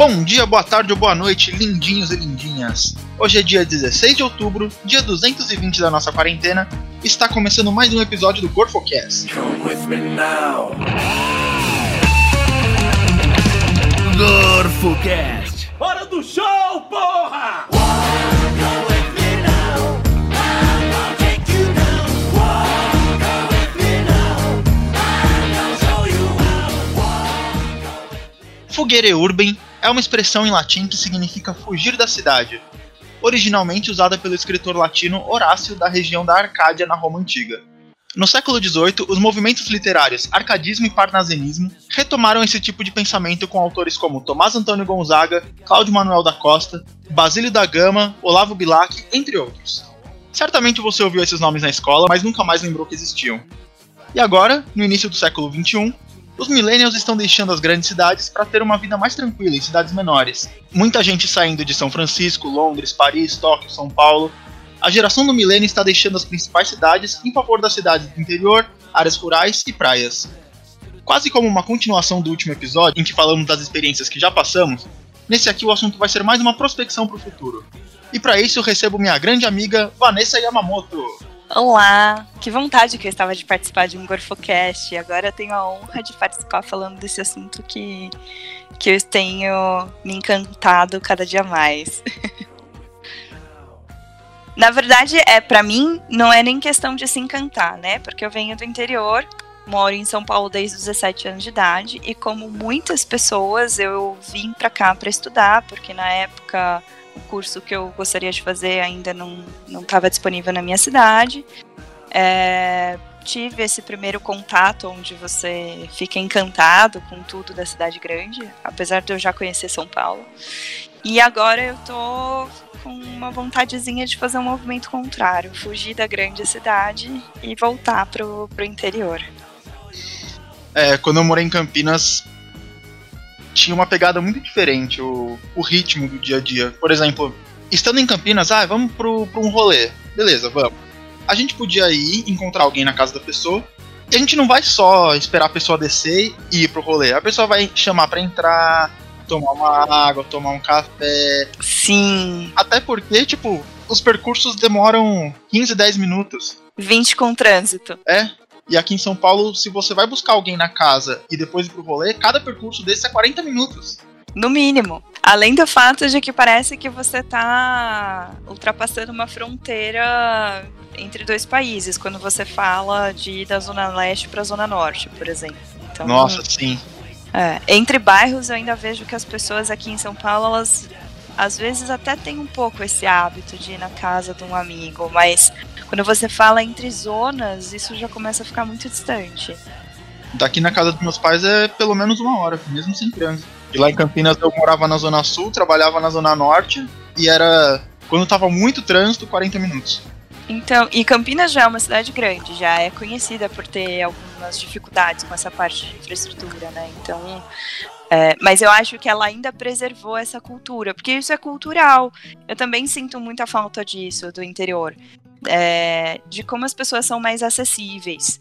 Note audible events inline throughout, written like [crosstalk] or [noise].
Bom dia, boa tarde ou boa noite, lindinhos e lindinhas. Hoje é dia 16 de outubro, dia 220 da nossa quarentena. Está começando mais um episódio do Gorfocast. Come with me now. GorfoCast. Hora do show, porra! Fugere urbem é uma expressão em latim que significa fugir da cidade, originalmente usada pelo escritor latino Horácio da região da Arcádia na Roma Antiga. No século XVIII, os movimentos literários arcadismo e parnasianismo retomaram esse tipo de pensamento com autores como Tomás Antônio Gonzaga, Cláudio Manuel da Costa, Basílio da Gama, Olavo Bilac, entre outros. Certamente você ouviu esses nomes na escola, mas nunca mais lembrou que existiam. E agora, no início do século XXI, os millennials estão deixando as grandes cidades para ter uma vida mais tranquila em cidades menores. Muita gente saindo de São Francisco, Londres, Paris, Tóquio, São Paulo. A geração do milênio está deixando as principais cidades em favor das cidades do interior, áreas rurais e praias. Quase como uma continuação do último episódio, em que falamos das experiências que já passamos, nesse aqui o assunto vai ser mais uma prospecção para o futuro. E para isso eu recebo minha grande amiga Vanessa Yamamoto. Olá! Que vontade que eu estava de participar de um Gorfocast. Agora eu tenho a honra de participar falando desse assunto que, que eu tenho me encantado cada dia mais. [laughs] Na verdade, é para mim não é nem questão de se encantar, né? Porque eu venho do interior, moro em São Paulo desde os 17 anos de idade e como muitas pessoas eu vim para cá para estudar, porque na época o curso que eu gostaria de fazer ainda não estava disponível na minha cidade. É, tive esse primeiro contato onde você fica encantado com tudo da cidade grande, apesar de eu já conhecer São Paulo. E agora eu tô com uma vontadezinha de fazer um movimento contrário, fugir da grande cidade e voltar pro, pro interior. É, quando eu morei em Campinas, tinha uma pegada muito diferente, o, o ritmo do dia a dia. Por exemplo, estando em Campinas, ah, vamos pro, pro um rolê. Beleza, vamos. A gente podia ir encontrar alguém na casa da pessoa. E a gente não vai só esperar a pessoa descer e ir pro rolê. A pessoa vai chamar para entrar, tomar uma água, tomar um café. Sim. Até porque, tipo, os percursos demoram 15, 10 minutos. 20 com trânsito. É. E aqui em São Paulo, se você vai buscar alguém na casa e depois ir pro rolê, cada percurso desse é 40 minutos. No mínimo. Além do fato de que parece que você tá ultrapassando uma fronteira entre dois países, quando você fala de ir da Zona Leste pra Zona Norte, por exemplo. Então, Nossa, sim. É, entre bairros eu ainda vejo que as pessoas aqui em São Paulo, elas às vezes até têm um pouco esse hábito de ir na casa de um amigo, mas quando você fala entre zonas, isso já começa a ficar muito distante. Daqui na casa dos meus pais é pelo menos uma hora, mesmo sem trânsito. E lá em Campinas eu morava na Zona Sul, trabalhava na Zona Norte e era, quando tava muito trânsito, 40 minutos. Então, e Campinas já é uma cidade grande, já é conhecida por ter algumas dificuldades com essa parte de infraestrutura, né? Então, é, mas eu acho que ela ainda preservou essa cultura, porque isso é cultural. Eu também sinto muita falta disso do interior é, de como as pessoas são mais acessíveis.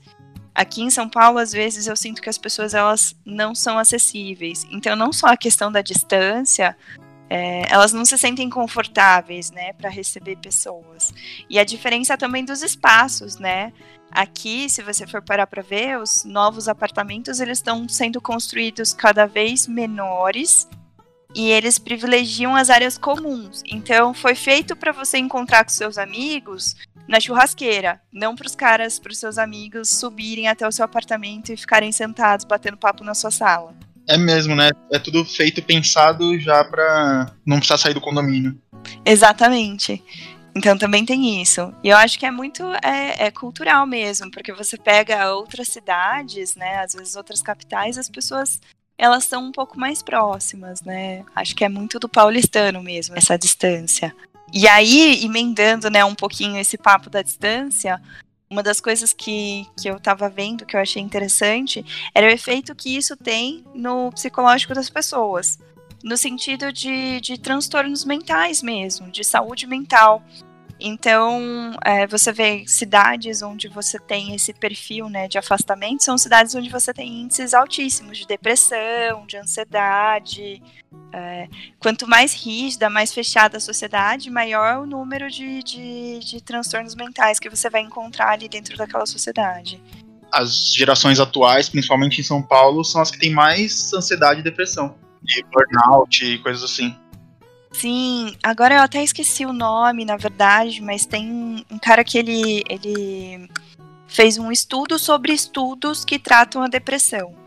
Aqui em São Paulo, às vezes, eu sinto que as pessoas elas não são acessíveis. Então, não só a questão da distância, é, elas não se sentem confortáveis, né, para receber pessoas. E a diferença também dos espaços, né? Aqui, se você for parar para ver, os novos apartamentos eles estão sendo construídos cada vez menores e eles privilegiam as áreas comuns. Então, foi feito para você encontrar com seus amigos na churrasqueira, não para os caras, para os seus amigos subirem até o seu apartamento e ficarem sentados batendo papo na sua sala. É mesmo, né? É tudo feito pensado já para não precisar sair do condomínio. Exatamente. Então também tem isso. E eu acho que é muito é, é, cultural mesmo, porque você pega outras cidades, né? Às vezes outras capitais, as pessoas elas são um pouco mais próximas, né? Acho que é muito do paulistano mesmo, essa distância. E aí, emendando, né, um pouquinho esse papo da distância, uma das coisas que, que eu estava vendo que eu achei interessante era o efeito que isso tem no psicológico das pessoas. No sentido de, de transtornos mentais mesmo, de saúde mental. Então, é, você vê cidades onde você tem esse perfil né, de afastamento, são cidades onde você tem índices altíssimos de depressão, de ansiedade. É, quanto mais rígida, mais fechada a sociedade, maior o número de, de, de transtornos mentais que você vai encontrar ali dentro daquela sociedade. As gerações atuais, principalmente em São Paulo, são as que têm mais ansiedade e depressão. E burnout e coisas assim. Sim, agora eu até esqueci o nome, na verdade, mas tem um cara que ele, ele fez um estudo sobre estudos que tratam a depressão.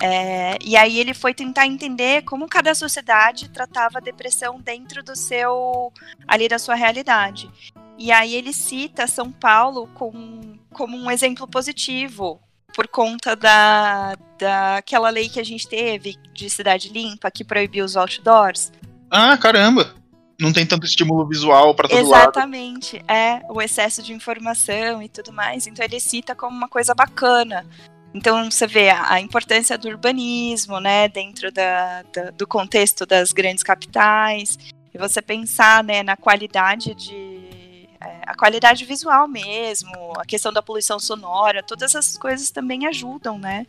É, e aí ele foi tentar entender como cada sociedade tratava a depressão dentro do seu ali da sua realidade. E aí ele cita São Paulo com, como um exemplo positivo por conta da daquela lei que a gente teve de cidade limpa que proibiu os outdoors. Ah, caramba! Não tem tanto estímulo visual para todo Exatamente, lado. é o excesso de informação e tudo mais. Então ele cita como uma coisa bacana. Então você vê a, a importância do urbanismo, né, dentro da, da, do contexto das grandes capitais. E você pensar, né, na qualidade de é, a qualidade visual mesmo, a questão da poluição sonora, todas essas coisas também ajudam, né?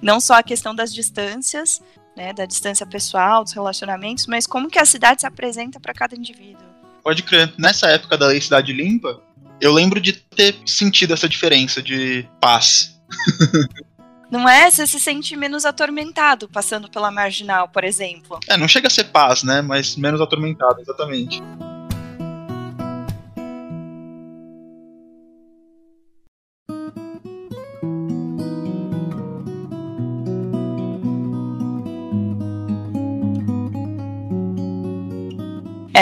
Não só a questão das distâncias, né, da distância pessoal, dos relacionamentos, mas como que a cidade se apresenta para cada indivíduo. Pode crer. Nessa época da lei Cidade Limpa, eu lembro de ter sentido essa diferença de paz. [laughs] Não é? Você se sente menos atormentado passando pela marginal, por exemplo. É, não chega a ser paz, né? Mas menos atormentado, exatamente.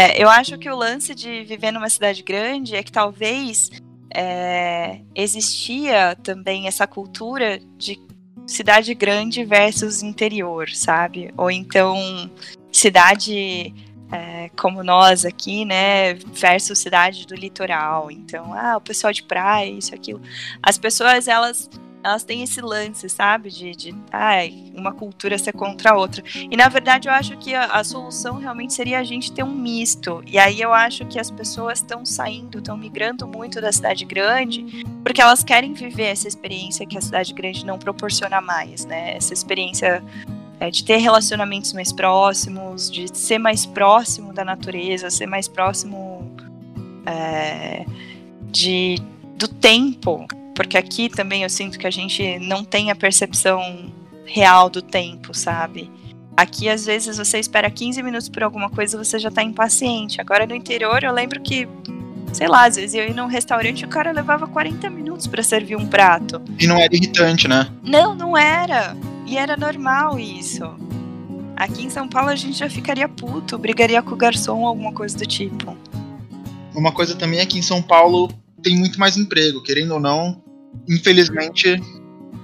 É, eu acho que o lance de viver numa cidade grande é que talvez é, existia também essa cultura de cidade grande versus interior, sabe? Ou então cidade é, como nós aqui, né, versus cidade do litoral. Então, ah, o pessoal de praia, isso, aquilo. As pessoas, elas elas têm esse lance, sabe? De, de ai, uma cultura ser contra a outra. E na verdade eu acho que a, a, solução realmente seria a gente ter um misto. E aí eu acho que as pessoas estão saindo, estão migrando muito da cidade grande, porque elas querem viver essa experiência que a cidade grande não proporciona mais, né? Essa experiência é, de ter relacionamentos mais próximos, de ser mais próximo da natureza, ser mais próximo é, de, do tempo, porque aqui também eu sinto que a gente não tem a percepção real do tempo, sabe? Aqui, às vezes, você espera 15 minutos por alguma coisa você já tá impaciente. Agora, no interior, eu lembro que, sei lá, às vezes eu ia num restaurante e o cara levava 40 minutos para servir um prato. E não era irritante, né? Não, não era. E era normal isso. Aqui em São Paulo a gente já ficaria puto, brigaria com o garçom alguma coisa do tipo. Uma coisa também é que em São Paulo tem muito mais emprego, querendo ou não, infelizmente,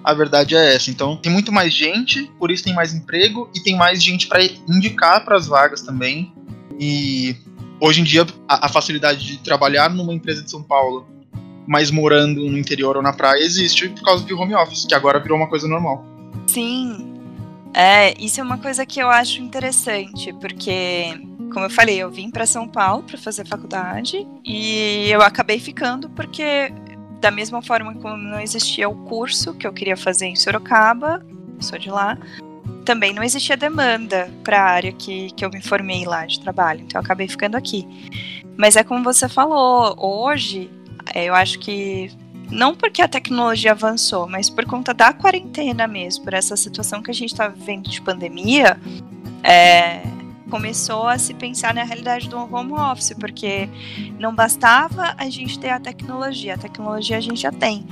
a verdade é essa. Então, tem muito mais gente, por isso tem mais emprego e tem mais gente para indicar para as vagas também. E hoje em dia, a, a, facilidade de trabalhar numa empresa de São Paulo, mas morando no interior ou na praia, existe por causa do home office, que agora virou uma coisa normal. Sim. É, isso é uma coisa que eu acho interessante, porque como eu falei, eu vim para São Paulo para fazer faculdade e eu acabei ficando porque da mesma forma como não existia o curso que eu queria fazer em Sorocaba, sou de lá, também não existia demanda para a área que, que eu me formei lá de trabalho, então eu acabei ficando aqui. Mas é como você falou, hoje é, eu acho que não porque a tecnologia avançou, mas por conta da quarentena mesmo, por essa situação que a gente está vivendo de pandemia, é, começou a se pensar na realidade do home office, porque não bastava a gente ter a tecnologia, a tecnologia a gente já tem,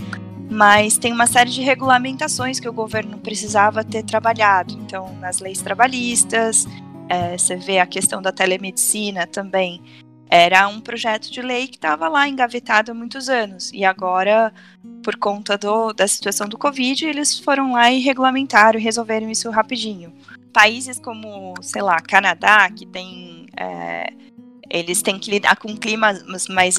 mas tem uma série de regulamentações que o governo precisava ter trabalhado. Então, nas leis trabalhistas, é, você vê a questão da telemedicina também. Era um projeto de lei que estava lá engavetado há muitos anos. E agora, por conta do, da situação do Covid, eles foram lá e regulamentaram e resolveram isso rapidinho países como, sei lá, Canadá, que tem. É, eles têm que lidar com climas mais,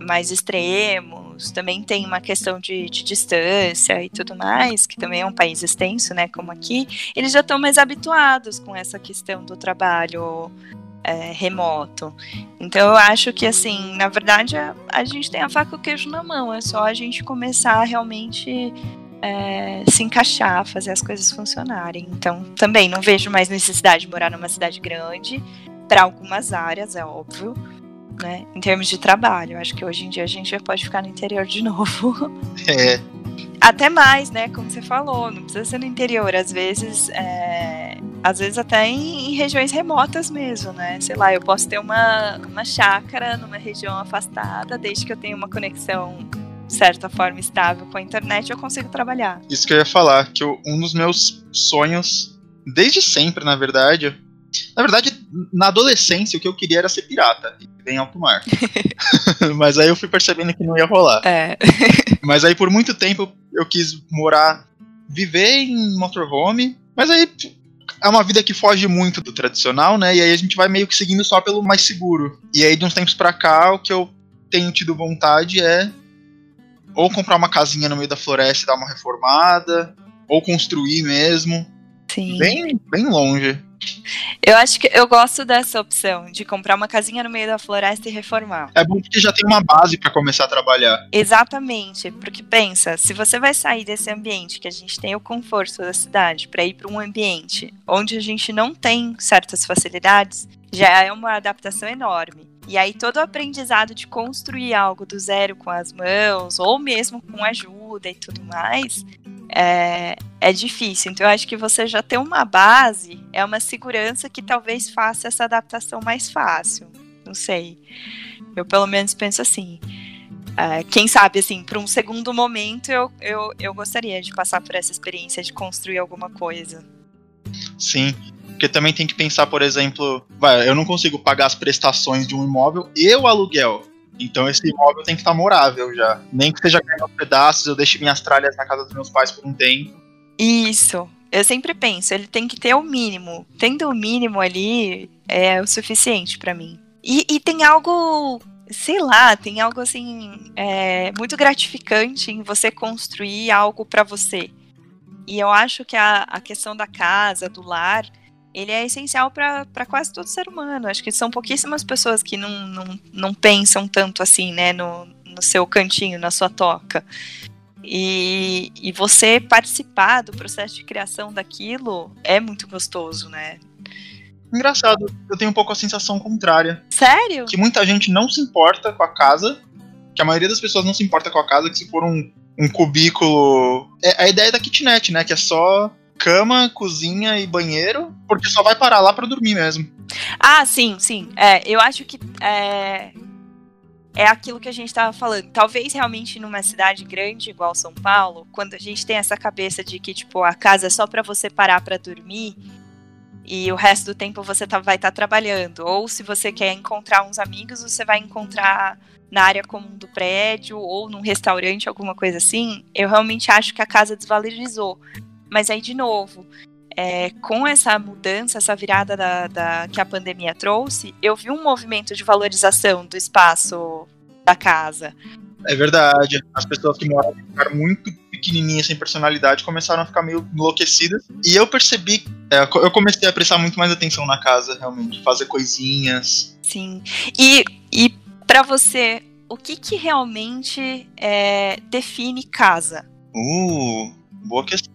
mais extremos, também tem uma questão de, de, distância e tudo mais, que também é um país extenso, né, como aqui, eles já estão mais habituados com essa questão do trabalho é, remoto. Então eu acho que assim, na verdade, a, a, gente tem a faca e o queijo na mão, é só a gente começar a realmente é, se encaixar, fazer as coisas funcionarem. Então também não vejo mais necessidade de morar numa cidade grande, para algumas áreas, é óbvio. Né, em termos de trabalho, acho que hoje em dia a gente já pode ficar no interior de [laughs] novo. É. Até mais, né? Como você falou, não precisa ser no interior. Às vezes, é, às vezes até em, em, regiões remotas mesmo, né? Sei lá, eu posso ter uma, uma chácara numa região afastada, desde que eu tenha uma conexão de certa forma estável com a internet, eu consigo trabalhar. Isso que eu ia falar, que eu, um dos meus sonhos, desde sempre, na verdade, na verdade, na adolescência, o que eu queria era ser pirata em alto mar. [laughs] [laughs] Mas aí eu fui percebendo que não ia rolar. É. [laughs] Mas aí por muito tempo eu quis morar, viver em motorhome. Mas aí é uma vida que foge muito do tradicional, né? E aí a gente vai meio que seguindo só pelo mais seguro. E aí de uns tempos pra cá, o que eu tenho tido vontade é ou comprar uma casinha no meio da floresta e dar uma reformada, ou construir mesmo. Sim. Bem, bem longe. Eu acho que eu gosto dessa opção de comprar uma casinha no meio da floresta e reformar. É bom porque já tem uma base para começar a trabalhar. Exatamente, porque pensa, se você vai sair desse ambiente que a gente tem o conforto da cidade para ir para um ambiente onde a gente não tem certas facilidades, já é uma adaptação enorme. E aí todo o aprendizado de construir algo do zero com as mãos, ou mesmo com ajuda e tudo mais, é, é difícil. Então, eu acho que você já ter uma base é uma segurança que talvez faça essa adaptação mais fácil. Não sei. Eu, pelo menos, penso assim. É, quem sabe, assim, para um segundo momento, eu, eu, eu gostaria de passar por essa experiência de construir alguma coisa. Sim. Porque também tem que pensar, por exemplo, vai, eu não consigo pagar as prestações de um imóvel e o aluguel. Então esse imóvel tem que estar morável já. Nem que seja caindo aos pedaços, eu deixo minhas tralhas na casa dos meus pais por um tempo. Isso. Eu sempre penso, ele tem que ter o mínimo. Tendo o mínimo ali, é o suficiente para mim. E, e, tem algo, sei lá, tem algo assim, é, muito gratificante em você construir algo para você. E eu acho que a, a questão da casa, do lar, ele é essencial para quase todo ser humano. Acho que são pouquíssimas pessoas que não, não, não pensam tanto assim, né, no, no seu cantinho, na sua toca. E, e você participar do processo de criação daquilo é muito gostoso, né? Engraçado, eu tenho um pouco a sensação contrária. Sério? Que muita gente não se importa com a casa, que a maioria das pessoas não se importa com a casa, que se for um, um cubículo. É a ideia da kitnet, né? Que é só cama, cozinha e banheiro, porque só vai parar lá para dormir mesmo. Ah, sim, sim. É, eu acho que é, é aquilo que a gente estava falando. Talvez realmente numa cidade grande igual São Paulo, quando a gente tem essa cabeça de que tipo a casa é só para você parar para dormir e o resto do tempo você tá, vai estar tá trabalhando, ou se você quer encontrar uns amigos, você vai encontrar na área comum do prédio ou num restaurante, alguma coisa assim. Eu realmente acho que a casa desvalorizou. Mas aí, de novo, é, com essa mudança, essa virada da, da, que a pandemia trouxe, eu vi um movimento de valorização do espaço da casa. É verdade. As pessoas que lugar muito pequenininhas, sem personalidade, começaram a ficar meio enlouquecidas. E eu percebi, é, eu comecei a prestar muito mais atenção na casa, realmente. Fazer coisinhas. Sim. E, e para você, o que, que realmente é, define casa? Uh, boa questão.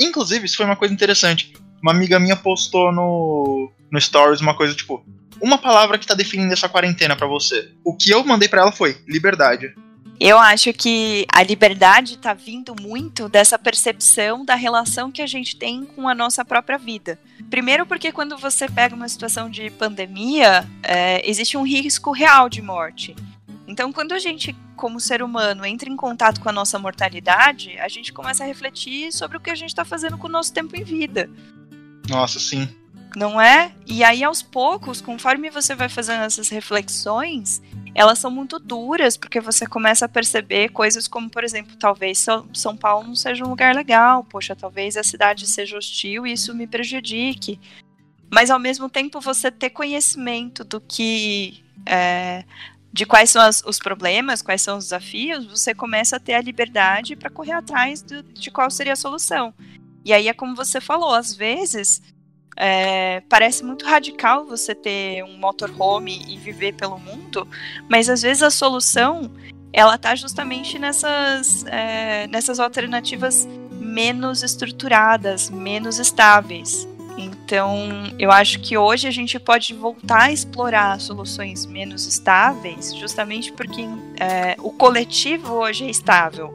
Inclusive, isso foi uma coisa interessante. Uma amiga minha postou no, no Stories uma coisa tipo: uma palavra que tá definindo essa quarentena para você. O que eu mandei para ela foi liberdade. Eu acho que a liberdade está vindo muito dessa percepção da relação que a gente tem com a nossa própria vida. Primeiro, porque quando você pega uma situação de pandemia, é, existe um risco real de morte. Então, quando a gente, como ser humano, entra em contato com a nossa mortalidade, a gente começa a refletir sobre o que a gente está fazendo com o nosso tempo em vida. Nossa, sim. Não é? E aí, aos poucos, conforme você vai fazendo essas reflexões, elas são muito duras, porque você começa a perceber coisas como, por exemplo, talvez São Paulo não seja um lugar legal, poxa, talvez a cidade seja hostil e isso me prejudique. Mas ao mesmo tempo você ter conhecimento do que é, de quais são as, os problemas, quais são os desafios, você começa a ter a liberdade para correr atrás do, de qual seria a solução. E aí é como você falou, às vezes É, parece muito radical você ter um motorhome e viver pelo mundo, mas às vezes a solução ela tá justamente nessas, é, nessas alternativas menos estruturadas, menos estáveis. Então, eu acho que hoje a gente pode voltar a explorar soluções menos estáveis, justamente porque é, o coletivo hoje é estável.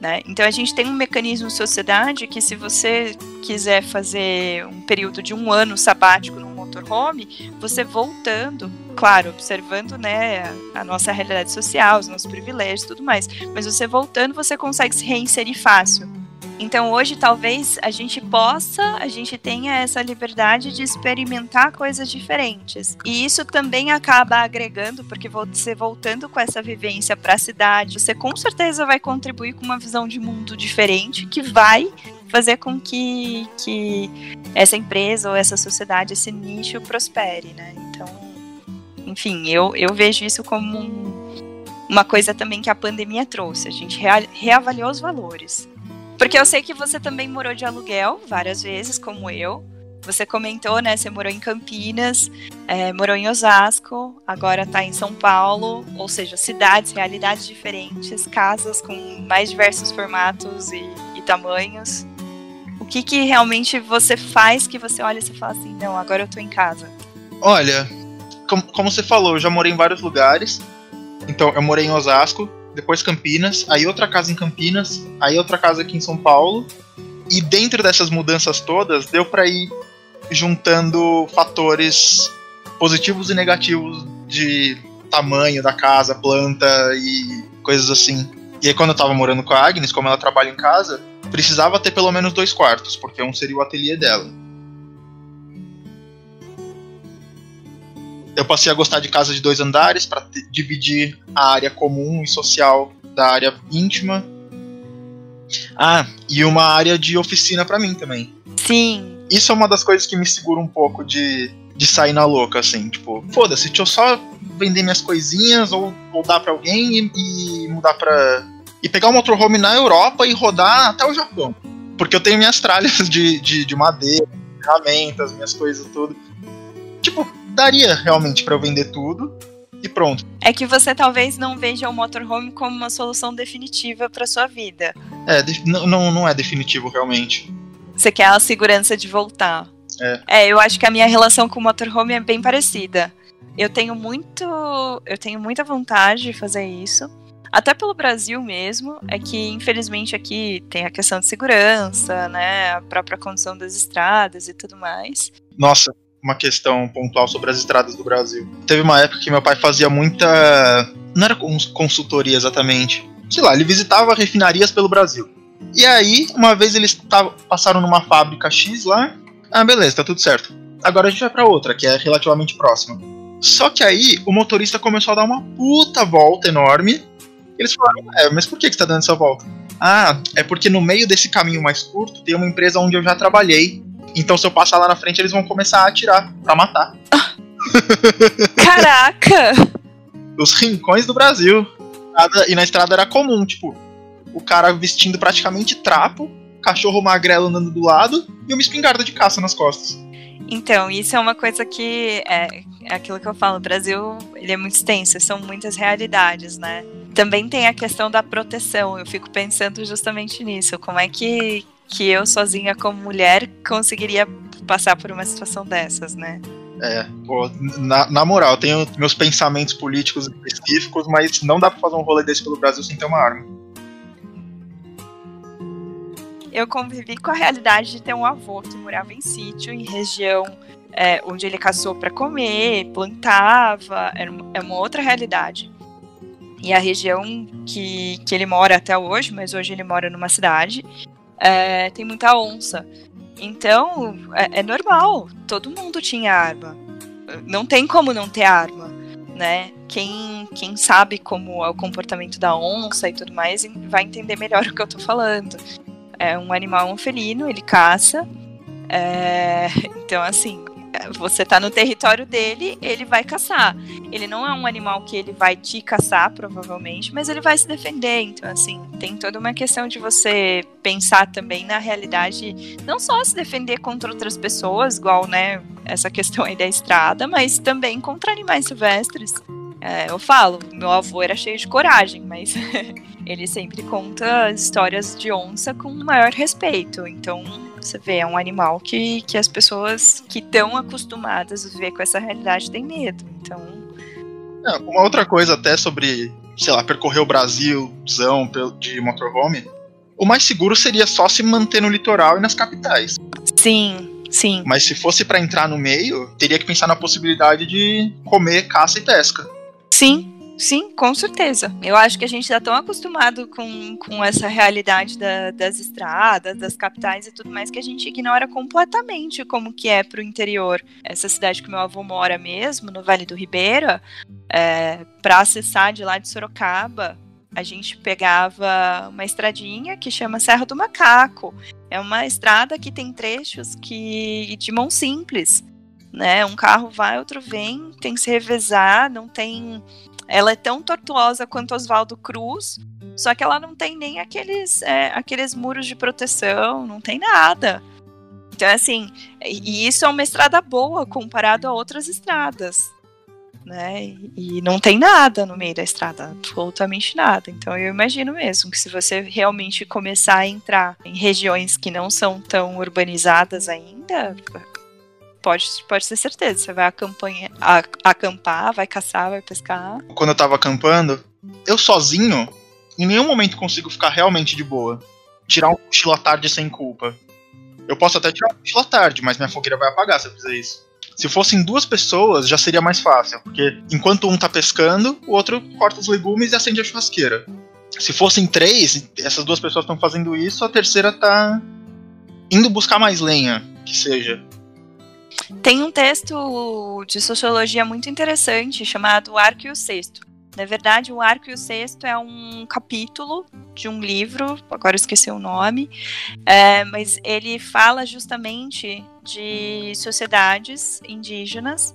Né? Então, a gente tem um mecanismo de sociedade que, se você quiser fazer um período de um ano sabático num motorhome, você voltando, claro, observando né, a nossa realidade social, os nossos privilégios tudo mais, mas você voltando, você consegue se reinserir fácil. Então hoje talvez a gente possa, a gente tenha essa liberdade de experimentar coisas diferentes. E isso também acaba agregando, porque você voltando com essa vivência para a cidade, você com certeza vai contribuir com uma visão de mundo diferente que vai fazer com que, que essa empresa ou essa sociedade, esse nicho prospere, né? Então, enfim, eu, eu vejo isso como um, uma coisa também que a pandemia trouxe. A gente reavaliou os valores. Porque eu sei que você também morou de aluguel várias vezes, como eu. Você comentou, né? Você morou em Campinas, é, morou em Osasco, agora está em São Paulo, ou seja, cidades, realidades diferentes, casas com mais diversos formatos e, e tamanhos. O que, que realmente você faz que você olha e você fala assim, não, agora eu estou em casa? Olha, como, como você falou, eu já morei em vários lugares. Então, eu morei em Osasco, depois Campinas, aí outra casa em Campinas, aí outra casa aqui em São Paulo. E dentro dessas mudanças todas, deu para ir juntando fatores positivos e negativos de tamanho da casa, planta e coisas assim. E aí quando eu tava morando com a Agnes, como ela trabalha em casa, precisava ter pelo menos dois quartos, porque um seria o ateliê dela. Eu passei a gostar de casa de dois andares para dividir a área comum e social da área íntima. Ah, e uma área de oficina para mim também. Sim. Isso é uma das coisas que me segura um pouco de, de sair na louca, assim. Tipo, foda-se, deixa eu só vender minhas coisinhas ou, ou dar pra alguém e, e mudar pra. E pegar um motorhome na Europa e rodar até o Japão. Porque eu tenho minhas tralhas [laughs] de, de, de madeira, ferramentas, minhas coisas, tudo. Tipo, daria realmente para eu vender tudo e pronto. É que você talvez não veja o motorhome como uma solução definitiva para sua vida. É, não, não é definitivo realmente. Você quer a segurança de voltar. É. é, eu acho que a minha relação com o motorhome é bem parecida. Eu tenho muito, eu tenho muita vontade de fazer isso. Até pelo Brasil mesmo, é que infelizmente aqui tem a questão de segurança, né, a própria condição das estradas e tudo mais. Nossa, uma questão pontual sobre as estradas do Brasil. Teve uma época que meu pai fazia muita. Não era consultoria exatamente. Sei lá, ele visitava refinarias pelo Brasil. E aí, uma vez eles passaram numa fábrica X lá. Ah, beleza, tá tudo certo. Agora a gente vai pra outra, que é relativamente próxima. Só que aí o motorista começou a dar uma puta volta enorme. Eles falaram, é, mas por que, que você tá dando essa volta? Ah, é porque no meio desse caminho mais curto tem uma empresa onde eu já trabalhei. Então se eu passar lá na frente, eles vão começar a atirar pra matar. Caraca! [laughs] Os rincões do Brasil. E na estrada era comum, tipo, o cara vestindo praticamente trapo, cachorro magrelo andando do lado e uma espingarda de caça nas costas. Então, isso é uma coisa que é, é aquilo que eu falo, o Brasil ele é muito extenso, são muitas realidades, né? Também tem a questão da proteção, eu fico pensando justamente nisso, como é que, que eu sozinha como mulher conseguiria passar por uma situação dessas, né? É, pô, na, na moral, tenho meus pensamentos políticos específicos, mas não dá pra fazer um rolê desse pelo Brasil sem ter uma arma. Eu convivi com a realidade de ter um avô que morava em sítio, em região é, onde ele caçou para comer, plantava, era uma, é uma outra realidade. E a região que, que ele mora até hoje, mas hoje ele mora numa cidade, é, tem muita onça. Então, é, é, normal, todo mundo tinha arma. Não tem como não ter arma, né? Quem, quem sabe como é o comportamento da onça e tudo mais vai entender melhor [laughs] o que eu tô falando. É um animal um felino, ele caça. É, então, assim, você tá no território dele, ele vai caçar. Ele não é um animal que ele vai te caçar, provavelmente, mas ele vai se defender. Então, assim, tem toda uma questão de você pensar também na realidade, não só se defender contra outras pessoas, igual, né, essa questão aí da estrada, mas também contra animais silvestres. É, eu falo, meu avô era cheio de coragem, mas [laughs] ele sempre conta histórias de onça com maior respeito. Então, você vê, é um animal que, que as pessoas que estão acostumadas a viver com essa realidade têm medo. Então. É, uma outra coisa, até sobre, sei lá, percorrer o Brasilzão de motorhome, o mais seguro seria só se manter no litoral e nas capitais. Sim, sim. Mas se fosse para entrar no meio, teria que pensar na possibilidade de comer caça e pesca. Sim, Sim, com certeza. Eu acho que a gente está tão acostumado com, com essa realidade da, das estradas, das capitais e tudo mais, que a gente ignora completamente como que é para o interior. Essa cidade que meu avô mora mesmo, no Vale do Ribeira, é, para acessar de lá de Sorocaba, a gente pegava uma estradinha que chama Serra do Macaco. É uma estrada que tem trechos que de mão simples, né? Um carro vai, outro vem, tem que se revezar, não tem ela é tão tortuosa quanto Oswaldo Cruz, só que ela não tem nem aqueles, é, aqueles muros de proteção, não tem nada. Então, assim, e isso é uma estrada boa comparado a outras estradas. Né? E não tem nada no meio da estrada, absolutamente nada. Então eu imagino mesmo que se você realmente começar a entrar em regiões que não são tão urbanizadas ainda, pode, pode ter certeza. Você vai acampanha, acampar, vai caçar, vai pescar. Quando eu tava acampando, eu sozinho, em nenhum momento consigo ficar realmente de boa. Tirar um cochilo à tarde sem culpa. Eu posso até tirar um cochilo à tarde, mas minha fogueira vai apagar se eu fizer isso. Se fossem duas pessoas, já seria mais fácil, porque enquanto um tá pescando, o outro corta os legumes e acende a churrasqueira. Se fossem três, essas duas pessoas estão fazendo isso, a terceira tá indo buscar mais lenha, que seja. Tem um texto de sociologia muito interessante chamado Arco e o Cesto. Na verdade, o Arco e o Cesto é um capítulo de um livro, agora esqueci o nome, é, mas ele fala justamente de sociedades indígenas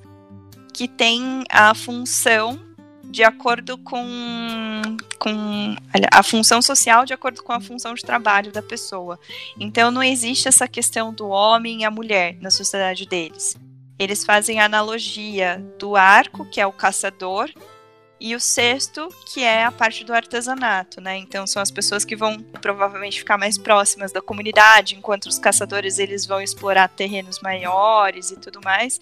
que têm a função de acordo com, com a função social de acordo com a função de trabalho da pessoa. Então não existe essa questão do homem e a mulher na sociedade deles. Eles fazem a analogia do arco, que é o caçador, e o cesto, que é a parte do artesanato, né? Então são as pessoas que vão provavelmente ficar mais próximas da comunidade, enquanto os caçadores eles vão explorar terrenos maiores e tudo mais.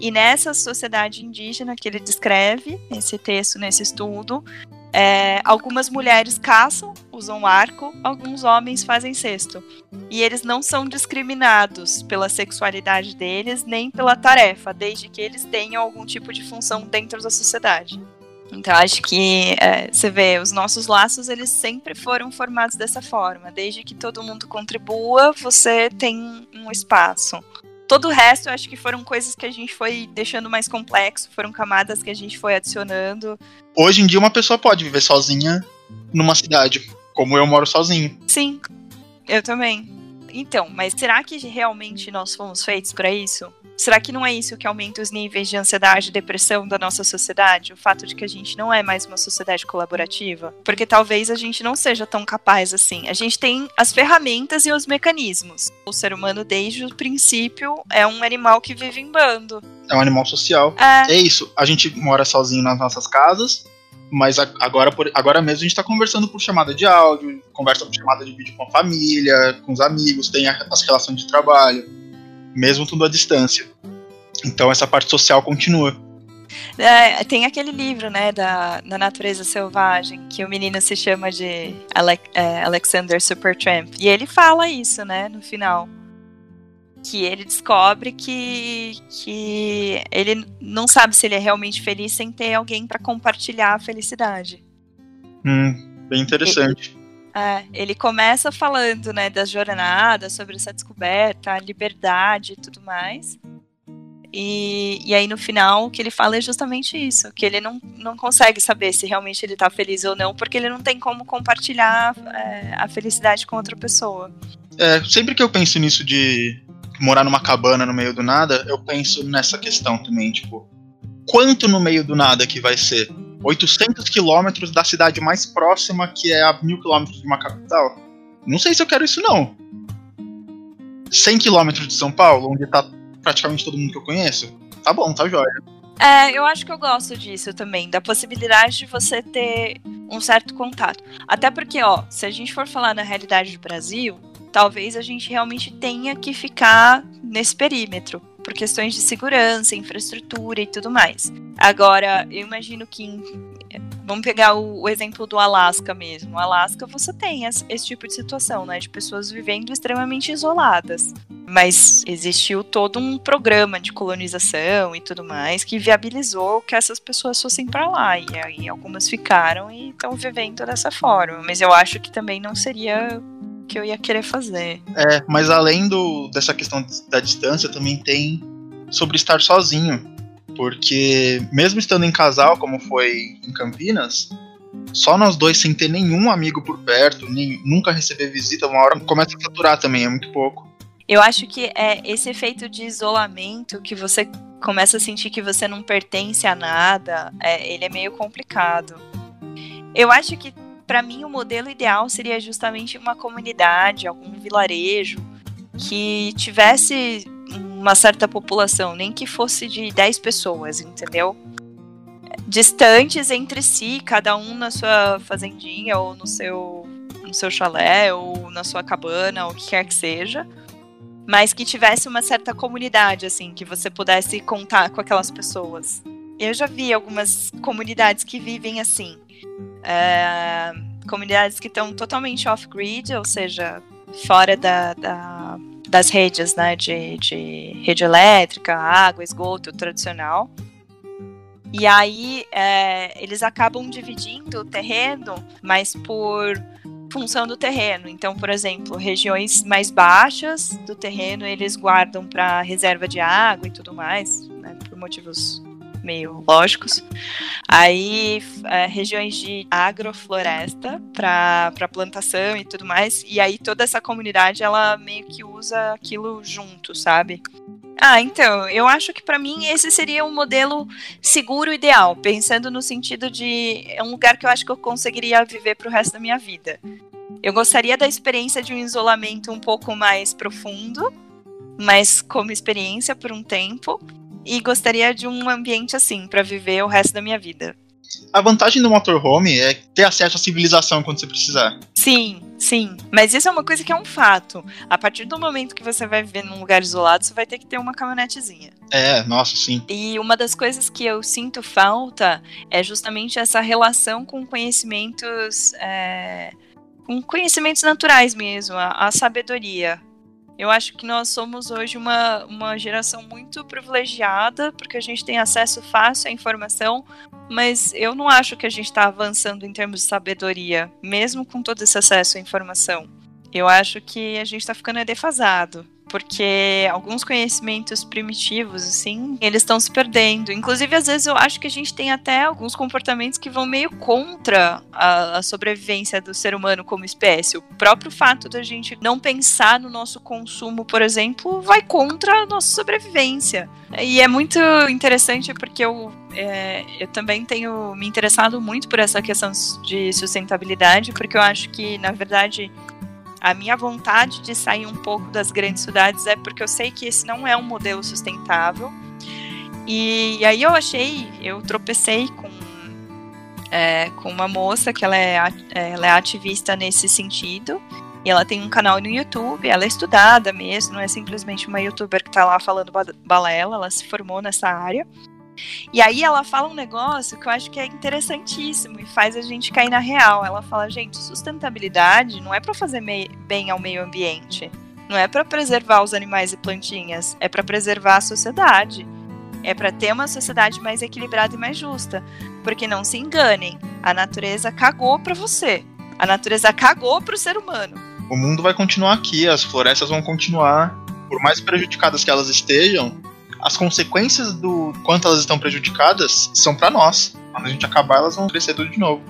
E nessa sociedade indígena que ele descreve, nesse texto, nesse estudo, é, algumas mulheres caçam, usam arco, alguns homens fazem cesto. E eles não são discriminados pela sexualidade deles, nem pela tarefa, desde que eles tenham algum tipo de função dentro da sociedade. Então acho que é, você vê, os nossos laços eles sempre foram formados dessa forma. Desde que todo mundo contribua, você tem um espaço. Todo o resto, eu acho que foram coisas que a gente foi deixando mais complexo, foram camadas que a gente foi adicionando. Hoje em dia, uma pessoa pode viver sozinha numa cidade, como eu moro sozinho. Sim, eu também. Então, mas será que realmente nós fomos feitos para isso? Será que não é isso que aumenta os níveis de ansiedade e depressão da nossa sociedade? O fato de que a gente não é mais uma sociedade colaborativa? Porque talvez a gente não seja tão capaz assim. A gente tem as ferramentas e os mecanismos. O ser humano, desde o princípio, é um animal que vive em bando. É um animal social. É, é isso. A gente mora sozinho nas nossas casas, mas agora, agora mesmo a gente está conversando por chamada de áudio, conversa por chamada de vídeo com a família, com os amigos, tem as relações de trabalho mesmo tudo à distância. Então essa parte social continua. É, tem aquele livro, né, da, da natureza selvagem, que o menino se chama de Ale, é, Alexander Supertramp. E ele fala isso, né, no final. Que ele descobre que, que ele não sabe se ele é realmente feliz sem ter alguém para compartilhar a felicidade. Hum, bem interessante. É, ele começa falando, né, das jornadas, sobre essa descoberta, a liberdade e tudo mais. E, e aí no final o que ele fala é justamente isso, que ele não, não consegue saber se realmente ele tá feliz ou não, porque ele não tem como compartilhar é, a felicidade com outra pessoa. É, sempre que eu penso nisso de morar numa cabana no meio do nada, eu penso nessa questão também, tipo, quanto no meio do nada que vai ser? 800 quilômetros da cidade mais próxima, que é a mil quilômetros de uma capital? Não sei se eu quero isso, não. 100 quilômetros de São Paulo, onde tá praticamente todo mundo que eu conheço? Tá bom, tá jóia. É, eu acho que eu gosto disso também, da possibilidade de você ter um certo contato. Até porque, ó, se a gente for falar na realidade do Brasil, talvez a gente realmente tenha que ficar nesse perímetro, por questões de segurança, infraestrutura e tudo mais. Agora, eu imagino que. Em, vamos pegar o, o, exemplo do Alasca mesmo. No Alasca você tem esse, esse tipo de situação, né? De pessoas vivendo extremamente isoladas. Mas existiu todo um programa de colonização e tudo mais que viabilizou que essas pessoas fossem para lá. E aí algumas ficaram e estão vivendo dessa forma. Mas eu acho que também não seria que eu ia querer fazer. É, mas além do, dessa questão da distância, também tem sobre estar sozinho. Porque mesmo estando em casal, como foi em Campinas, só nós dois sem ter nenhum amigo por perto, nem, nunca receber visita, uma hora começa a saturar também, é muito pouco. Eu acho que é esse efeito de isolamento que você começa a sentir que você não pertence a nada, é, ele é meio complicado. Eu acho que para mim o modelo ideal seria justamente uma comunidade, algum vilarejo que tivesse uma certa população, nem que fosse de 10 pessoas, entendeu? Distantes entre si, cada um na sua fazendinha ou no seu no seu chalé ou na sua cabana, ou o que quer que seja mas que tivesse uma certa comunidade, assim, que você pudesse contar com aquelas pessoas. Eu já vi algumas comunidades que vivem assim. É, comunidades que estão totalmente off-grid, ou seja, fora da, da, das redes, né, de, de rede elétrica, água, esgoto tradicional. E aí é, eles acabam dividindo o terreno, mas por função do terreno. Então, por exemplo, regiões mais baixas do terreno eles guardam para reserva de água e tudo mais, né, por motivos meio lógicos. Aí, é, regiões de agrofloresta para plantação e tudo mais. E aí, toda essa comunidade ela meio que usa aquilo junto, sabe? Ah, então, eu acho que para mim esse seria um modelo seguro ideal, pensando no sentido de é um lugar que eu acho que eu conseguiria viver pro resto da minha vida. Eu gostaria da experiência de um isolamento um pouco mais profundo, mas como experiência por um tempo, e gostaria de um ambiente assim para viver o resto da minha vida. A vantagem do motorhome é ter acesso à civilização quando você precisar. Sim, sim. Mas isso é uma coisa que é um fato. A partir do momento que você vai viver num lugar isolado, você vai ter que ter uma caminhonetezinha. É, nossa, sim. E uma das coisas que eu sinto falta é justamente essa relação com conhecimentos. É, com conhecimentos naturais mesmo, a, a sabedoria. Eu acho que nós somos hoje uma, uma geração muito privilegiada, porque a gente tem acesso fácil à informação, mas eu não acho que a gente está avançando em termos de sabedoria, mesmo com todo esse acesso à informação. Eu acho que a gente está ficando defasado porque alguns conhecimentos primitivos, assim, eles estão se perdendo. Inclusive, às vezes eu acho que a gente tem até alguns comportamentos que vão meio contra a, a sobrevivência do ser humano como espécie. O próprio fato da gente não pensar no nosso consumo, por exemplo, vai contra a nossa sobrevivência. E é muito interessante porque eu é, eu também tenho me interessado muito por essa questão de sustentabilidade, porque eu acho que, na verdade, a minha vontade de sair um pouco das grandes cidades é porque eu sei que esse não é um modelo sustentável. E, aí eu achei, eu tropecei com, é, com uma moça que ela é, ela é ativista nesse sentido. E ela tem um canal no YouTube, ela é estudada mesmo, não é simplesmente uma youtuber que está lá falando balela, ela se formou nessa área. E aí ela fala um negócio que eu acho que é interessantíssimo e faz a gente cair na real. Ela fala, gente, sustentabilidade não é para fazer bem ao meio ambiente. Não é para preservar os animais e plantinhas, é para preservar a sociedade. É para ter uma sociedade mais equilibrada e mais justa. Porque não se enganem, a natureza cagou para você. A natureza cagou para o ser humano. O mundo vai continuar aqui, as florestas vão continuar, por mais prejudicadas que elas estejam, as consequências do quanto elas estão prejudicadas são para nós. Quando a gente acabar, elas vão crescer tudo de novo.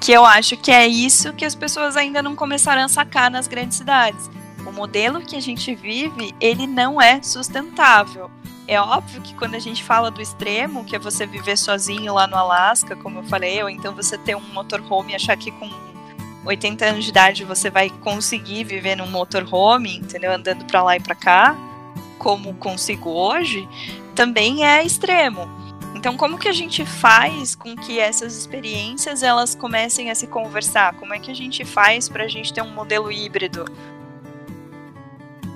Que eu acho que é isso que as pessoas ainda não começaram a sacar nas grandes cidades. o modelo que a gente vive, ele não é sustentável. É óbvio que quando a gente fala do extremo, que é você viver sozinho lá no Alasca, como eu falei, ou então você ter um motorhome e achar que com 80 anos de idade você vai conseguir viver num motorhome, entendeu? Andando para lá e para cá, como consigo hoje, também é extremo. Então, como que a gente faz com que essas experiências elas comecem a se conversar? Como é que a gente faz para a gente ter um modelo híbrido?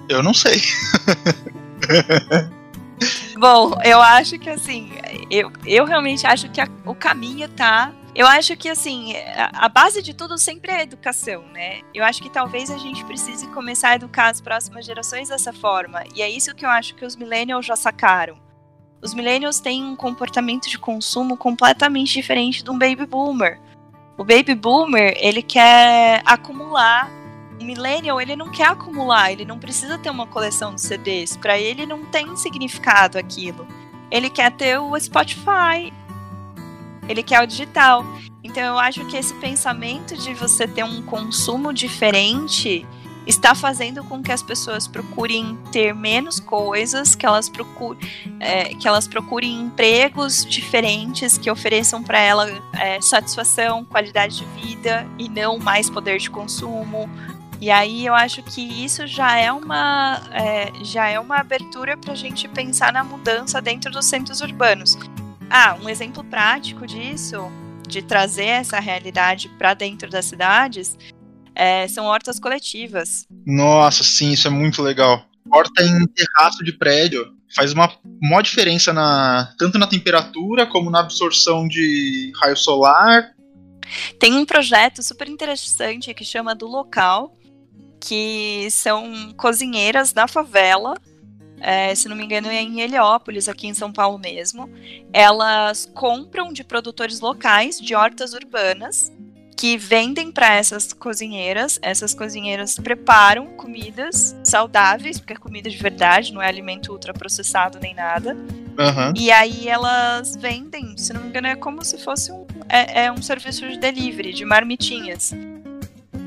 Eu não sei. Bom, eu acho que assim, eu, eu realmente acho que a, o caminho tá. Eu acho que assim, a, base de tudo sempre é a educação, né? Eu acho que talvez a gente precise começar a educar as próximas gerações dessa forma. E é isso que eu acho que os millennials já sacaram. Os millennials têm um comportamento de consumo completamente diferente de um baby boomer. O baby boomer, ele quer acumular o millennial, ele não quer acumular, ele não precisa ter uma coleção de CDs. Para ele não tem significado aquilo. Ele quer ter o Spotify. Ele quer o digital. Então eu acho que esse pensamento de você ter um consumo diferente está fazendo com que as pessoas procurem ter menos coisas, que elas procurem, é, que elas procurem empregos diferentes que ofereçam para ela é, satisfação, qualidade de vida e não mais poder de consumo, e aí eu acho que isso já é uma, é, já é uma abertura para a gente pensar na mudança dentro dos centros urbanos. Ah, um exemplo prático disso, de trazer essa realidade para dentro das cidades, é, são hortas coletivas. Nossa, sim, isso é muito legal. Horta em terraço de prédio faz uma maior diferença na, tanto na temperatura como na absorção de raio solar. Tem um projeto super interessante que chama do local, que são cozinheiras na favela. É, se não me engano, é em Heliópolis, aqui em São Paulo mesmo. Elas compram de produtores locais de hortas urbanas que vendem para essas cozinheiras. Essas cozinheiras preparam comidas saudáveis, porque é comida de verdade, não é alimento ultraprocessado nem nada. Uhum. E aí elas vendem, se não me engano, é como se fosse um, é, é um serviço de delivery, de marmitinhas.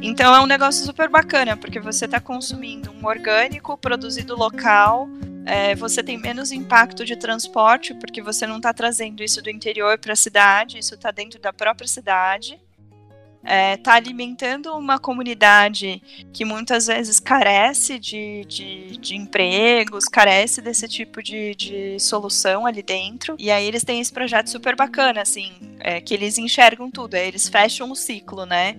Então é um negócio super bacana, porque você está consumindo um orgânico produzido local, é, você tem menos impacto de transporte, porque você não está trazendo isso do interior para a cidade, isso está dentro da própria cidade. Está é, tá alimentando uma comunidade que muitas vezes carece de, de, de empregos, carece desse tipo de, de, solução ali dentro. E aí eles têm esse projeto super bacana, assim, é, que eles enxergam tudo, eles fecham o ciclo, né?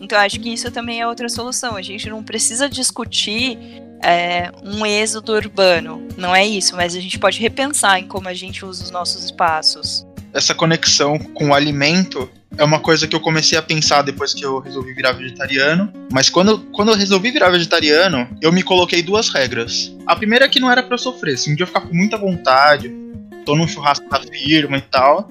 Então acho que isso também é outra solução. A gente não precisa discutir é, um êxodo urbano, não é isso, mas a gente pode repensar em como a gente usa os nossos espaços. Essa conexão com o alimento é uma coisa que eu comecei a pensar depois que eu resolvi virar vegetariano. Mas quando, quando eu resolvi virar vegetariano, eu me coloquei duas regras. A primeira é que não era para eu sofrer. Se um dia eu ficar com muita vontade, tô num churrasco da firma e tal,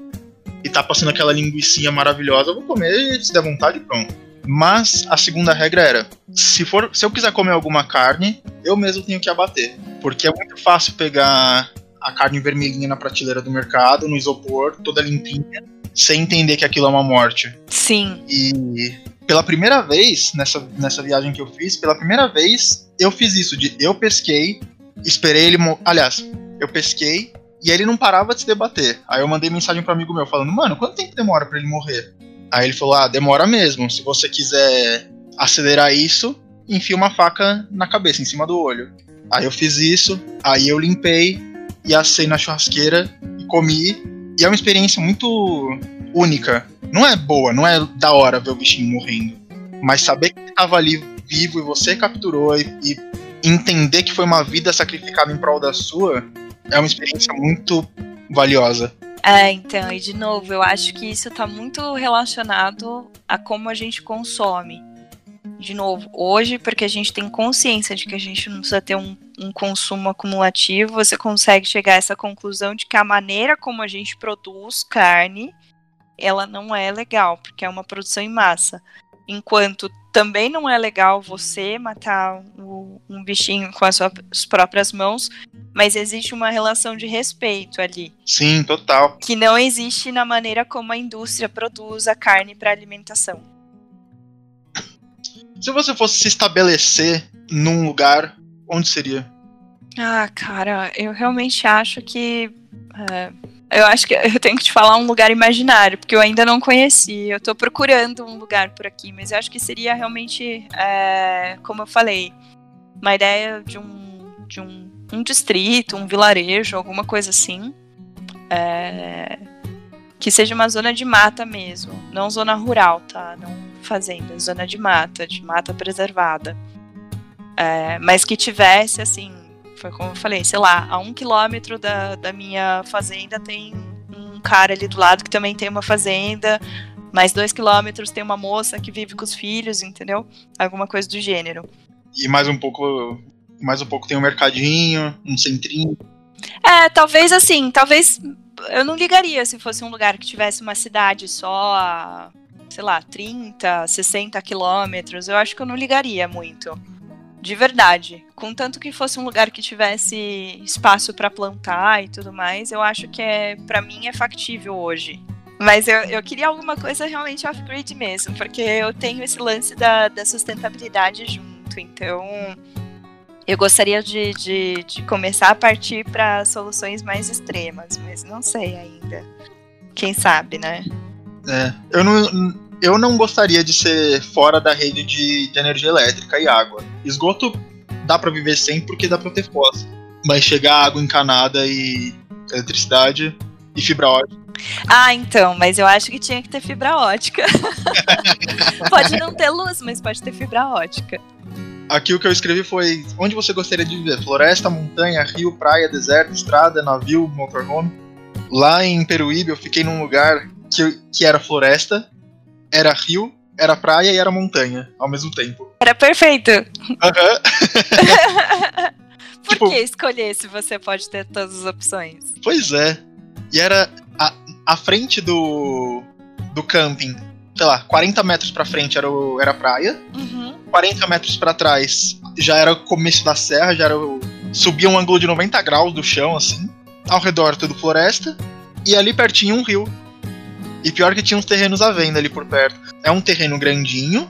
e tá passando aquela linguiça maravilhosa, eu vou comer se der vontade pronto. Mas a segunda regra era: se, for, se eu quiser comer alguma carne, eu mesmo tenho que abater. Porque é muito fácil pegar a carne vermelhinha na prateleira do mercado, no isopor, toda limpinha, sem entender que aquilo é uma morte. Sim. E pela primeira vez, nessa, nessa viagem que eu fiz, pela primeira vez, eu fiz isso de eu pesquei, esperei ele. Aliás, eu pesquei e ele não parava de se debater. Aí eu mandei mensagem para amigo meu falando: "Mano, quanto tempo demora para ele morrer?" Aí ele falou: Ah, demora mesmo. Se você quiser acelerar isso, enfia uma faca na cabeça, em cima do olho. Aí eu fiz isso, aí eu limpei e assei na churrasqueira e comi. E é uma experiência muito única. Não é boa, não é da hora ver o bichinho morrendo. Mas saber que estava ali vivo e você capturou e, e entender que foi uma vida sacrificada em prol da sua é uma experiência muito valiosa. É, então, e de novo, eu acho que isso está muito relacionado a como a gente consome. De novo, hoje, porque a gente tem consciência de que a gente não precisa ter um, um consumo acumulativo, você consegue chegar a essa conclusão de que a maneira como a gente produz carne, ela não é legal, porque é uma produção em massa. Enquanto também não é legal você matar um bichinho com as suas próprias mãos, mas existe uma relação de respeito ali. Sim, total. Que não existe na maneira como a indústria produz a carne para alimentação. Se você fosse se estabelecer num lugar, onde seria? Ah, cara, eu realmente acho que. É, eu acho que eu tenho que te falar um lugar imaginário, porque eu ainda não conheci. Eu tô procurando um lugar por aqui, mas eu acho que seria realmente, é, como eu falei, uma ideia de um, de um, um distrito, um vilarejo, alguma coisa assim. É, que seja uma zona de mata mesmo, não zona rural, tá? Não fazenda, zona de mata, de mata preservada. É, mas que tivesse, assim, foi como eu falei, sei lá, a um quilômetro da, da minha fazenda tem um cara ali do lado que também tem uma fazenda, mais dois quilômetros tem uma moça que vive com os filhos, entendeu? Alguma coisa do gênero. E mais um pouco, mais um pouco tem um mercadinho, um centrinho. É, talvez assim, talvez eu não ligaria se fosse um lugar que tivesse uma cidade só a, sei lá, 30, 60 quilômetros. Eu acho que eu não ligaria muito. De verdade. Contanto que fosse um lugar que tivesse espaço para plantar e tudo mais, eu acho que é, para mim é factível hoje. Mas eu, eu queria alguma coisa realmente off-grid mesmo, porque eu tenho esse lance da, da sustentabilidade junto. Então, eu gostaria de, de, de começar a partir para soluções mais extremas, mas não sei ainda. Quem sabe, né? É, eu não, eu não gostaria de ser fora da rede de, de energia elétrica e água. Esgoto dá para viver sem porque dá para ter fossa. Mas chegar água encanada e eletricidade e fibra ótica. Ah, então, mas eu acho que tinha que ter fibra ótica. [laughs] pode não ter luz, mas pode ter fibra ótica. Aqui o que eu escrevi foi: onde você gostaria de viver? Floresta, montanha, rio, praia, deserto, estrada, navio, motorhome. Lá em Peruíbe eu fiquei num lugar que, que era floresta, era rio, era praia e era montanha ao mesmo tempo. Era perfeito. Uhum. [laughs] Por tipo, que escolher se você pode ter todas as opções? Pois é. E era a, a frente do, do camping, sei lá, 40 metros pra frente era, o, era a praia. Uhum. 40 metros para trás já era o começo da serra, já era o, subia um ângulo de 90 graus do chão, assim. Ao redor tudo floresta. E ali pertinho um rio. E pior que tinha uns terrenos à venda ali por perto. É um terreno grandinho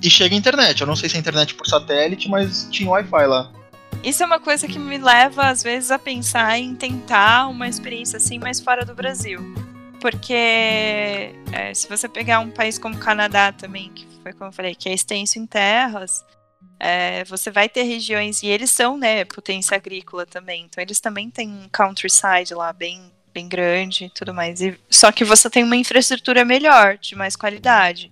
e chega a internet. Eu não sei se é internet por satélite, mas tinha Wi-Fi lá. Isso é uma coisa que me leva, às vezes, a pensar em tentar uma experiência assim mais fora do Brasil. Porque é, se você pegar um país como o Canadá também, que foi como eu falei, que é extenso em terras, é, você vai ter regiões, e eles são, né, potência agrícola também, então eles também têm um countryside lá bem, bem grande e tudo mais. E, só que você tem uma infraestrutura melhor, de mais qualidade.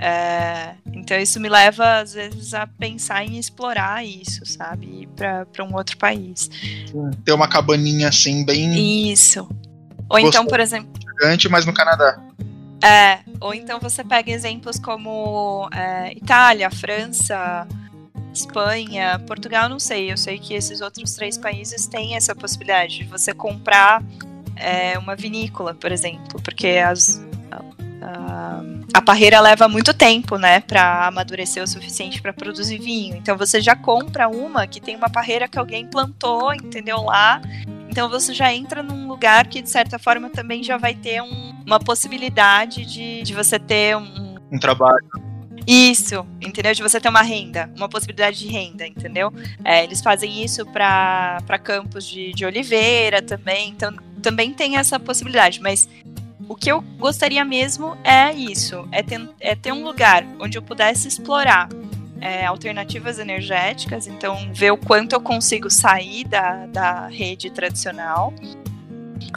É, então isso me leva, às vezes, a pensar em explorar isso, sabe? Ir para um outro país. Ter uma cabaninha assim, bem. Isso. Ou então, por exemplo. Gigante, mas no Canadá. É, ou então você pega exemplos como é, Itália, França, Espanha, Portugal, não sei. Eu sei que esses outros três países têm essa possibilidade de você comprar é, uma vinícola, por exemplo, porque as, a, a parreira leva muito tempo, né, para amadurecer o suficiente para produzir vinho. Então você já compra uma que tem uma parreira que alguém plantou, entendeu lá, então você já entra num lugar que, de certa forma, também já vai ter um, uma possibilidade de, de você ter um. Um trabalho. Isso, entendeu? De você ter uma renda, uma possibilidade de renda, entendeu? É, eles fazem isso para campos de, de oliveira também, então também tem essa possibilidade, mas o que eu gostaria mesmo é isso: é ter, é ter um lugar onde eu pudesse explorar é, alternativas energéticas, então ver o quanto eu consigo sair da, da rede tradicional.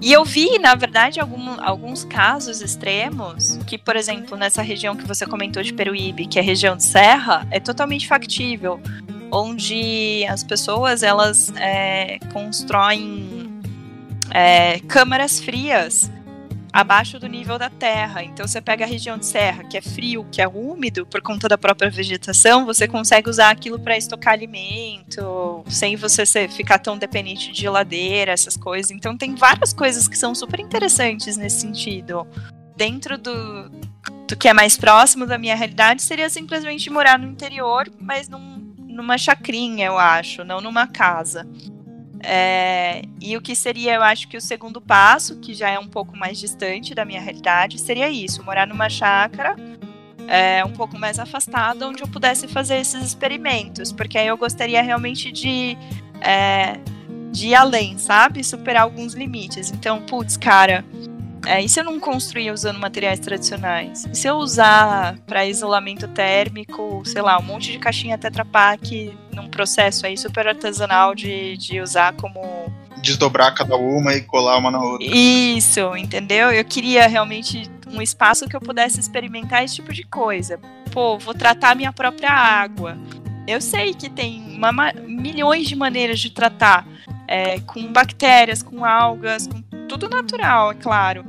E eu vi, na verdade, algum, alguns casos extremos que, por exemplo, nessa região que você comentou de Peruíbe, que é a região de serra, é totalmente factível, onde as pessoas elas é, constroem é, câmaras frias abaixo do nível da terra. Então você pega a região de serra, que é frio, que é úmido por conta da própria vegetação, você consegue usar aquilo para estocar alimento, sem você ser, ficar tão dependente de geladeira, essas coisas. Então tem várias coisas que são super interessantes nesse sentido. Dentro do, do que é mais próximo da minha realidade seria simplesmente morar no interior, mas num, numa chacrinha, eu acho, não numa casa. É, e o que seria, eu acho que o segundo passo, que já é um pouco mais distante da minha realidade, seria isso: morar numa chácara é, um pouco mais afastada, onde eu pudesse fazer esses experimentos, porque aí eu gostaria realmente de, é, de ir além, sabe? Superar alguns limites. Então, putz, cara, é, e se eu não construir usando materiais tradicionais? E se eu usar para isolamento térmico, sei lá, um monte de caixinha Tetra Pak num processo aí super artesanal de, de usar como. Desdobrar cada uma e colar uma na outra. Isso, entendeu? Eu queria realmente um espaço que eu pudesse experimentar esse tipo de coisa. Pô, vou tratar minha própria água. Eu sei que tem uma, milhões de maneiras de tratar, é, com bactérias, com algas, com tudo natural, é claro.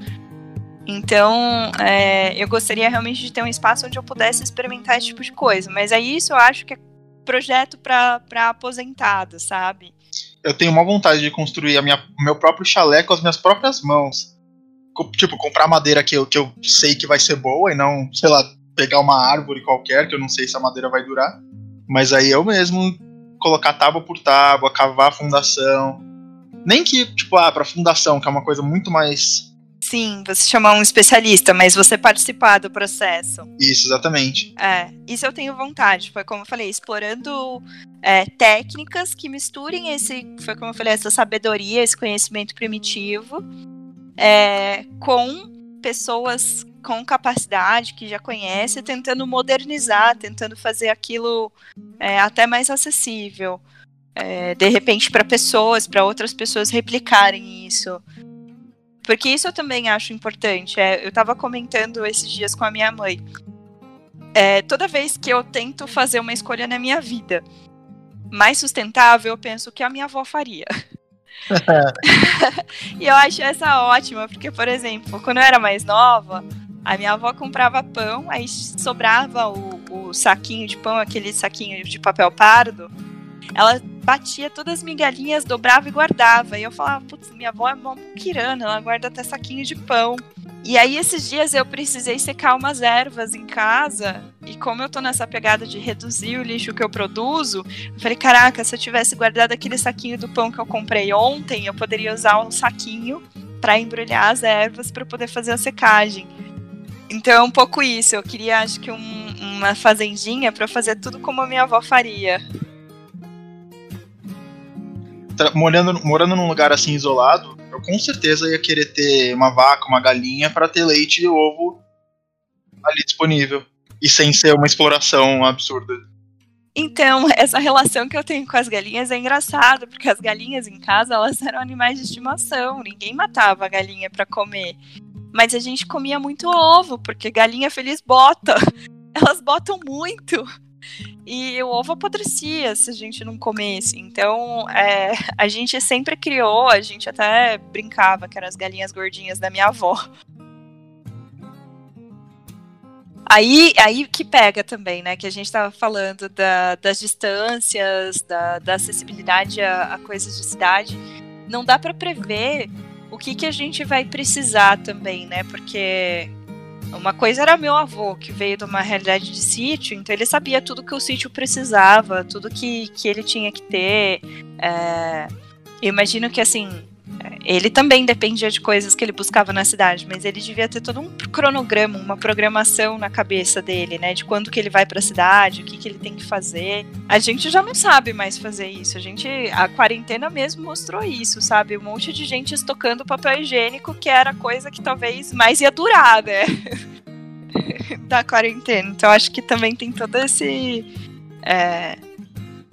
Então, é, eu gostaria realmente de ter um espaço onde eu pudesse experimentar esse tipo de coisa. Mas aí isso eu acho que é projeto para aposentado, sabe? Eu tenho uma vontade de construir a minha, meu próprio chalé com as minhas próprias mãos. Tipo, comprar madeira que eu, que eu sei que vai ser boa e não, sei lá, pegar uma árvore qualquer, que eu não sei se a madeira vai durar. Mas aí eu mesmo colocar tábua por tábua, cavar a fundação, nem que, tipo, ah, pra fundação, que é uma coisa muito mais. Sim, você chamar um especialista, mas você participar do processo. Isso, exatamente. É, isso eu tenho vontade. Foi como eu falei, explorando é, técnicas que misturem esse, foi como eu falei, essa sabedoria, esse conhecimento primitivo, é, com pessoas com capacidade, que já conhece, tentando modernizar, tentando fazer aquilo é, até mais acessível é, de repente para pessoas, para outras pessoas replicarem isso. Porque isso eu também acho importante. É, eu estava comentando esses dias com a minha mãe. É, toda vez que eu tento fazer uma escolha na minha vida mais sustentável, eu penso que a minha avó faria. [laughs] e eu acho essa ótima, porque, por exemplo, quando eu era mais nova, a minha avó comprava pão, aí sobrava o, o saquinho de pão, aquele saquinho de papel pardo, ela batia todas as migalhinhas, dobrava e guardava. E eu falava, putz, minha avó é uma muquirana, ela guarda até saquinho de pão. E aí, esses dias eu precisei secar umas ervas em casa. E como eu tô nessa pegada de reduzir o lixo que eu produzo, eu falei: caraca, se eu tivesse guardado aquele saquinho do pão que eu comprei ontem, eu poderia usar um saquinho para embrulhar as ervas para poder fazer a secagem. Então é um pouco isso. Eu queria, acho que, um, uma fazendinha para fazer tudo como a minha avó faria morando, morando num lugar assim isolado, eu com certeza ia querer ter uma vaca, uma galinha para ter leite e ovo ali disponível. E sem ser uma exploração absurda. Então, [laughs] essa relação que eu tenho com as galinhas é engraçada, porque as galinhas em casa, elas eram animais de estimação, ninguém matava a galinha para comer. Mas a gente comia muito ovo, porque galinha feliz bota. [laughs] Elas botam muito e o ovo apodrecia se a gente não comesse. Então, é, a gente sempre criou, a gente até brincava que eram as galinhas gordinhas da minha avó. Aí, aí que pega também, né? Que a gente estava falando da, das distâncias, da, da acessibilidade a, a, coisas de cidade. Não dá para prever o que, que a gente vai precisar também, né? Porque uma coisa era meu avô, que veio de uma realidade de sítio, então ele sabia tudo que o sítio precisava, tudo que, que ele tinha que ter. É, eu imagino que, assim, ele também dependia de coisas que ele buscava na cidade, mas ele devia ter todo um cronograma, uma programação na cabeça dele, né? De quando que ele vai para a cidade, o que, que ele tem que fazer. A gente já não sabe mais fazer isso. A gente, a quarentena mesmo mostrou isso, sabe? Um monte de gente estocando papel higiênico, que era coisa que talvez mais ia durar, né? [laughs] da quarentena. Então acho que também tem todo esse. É,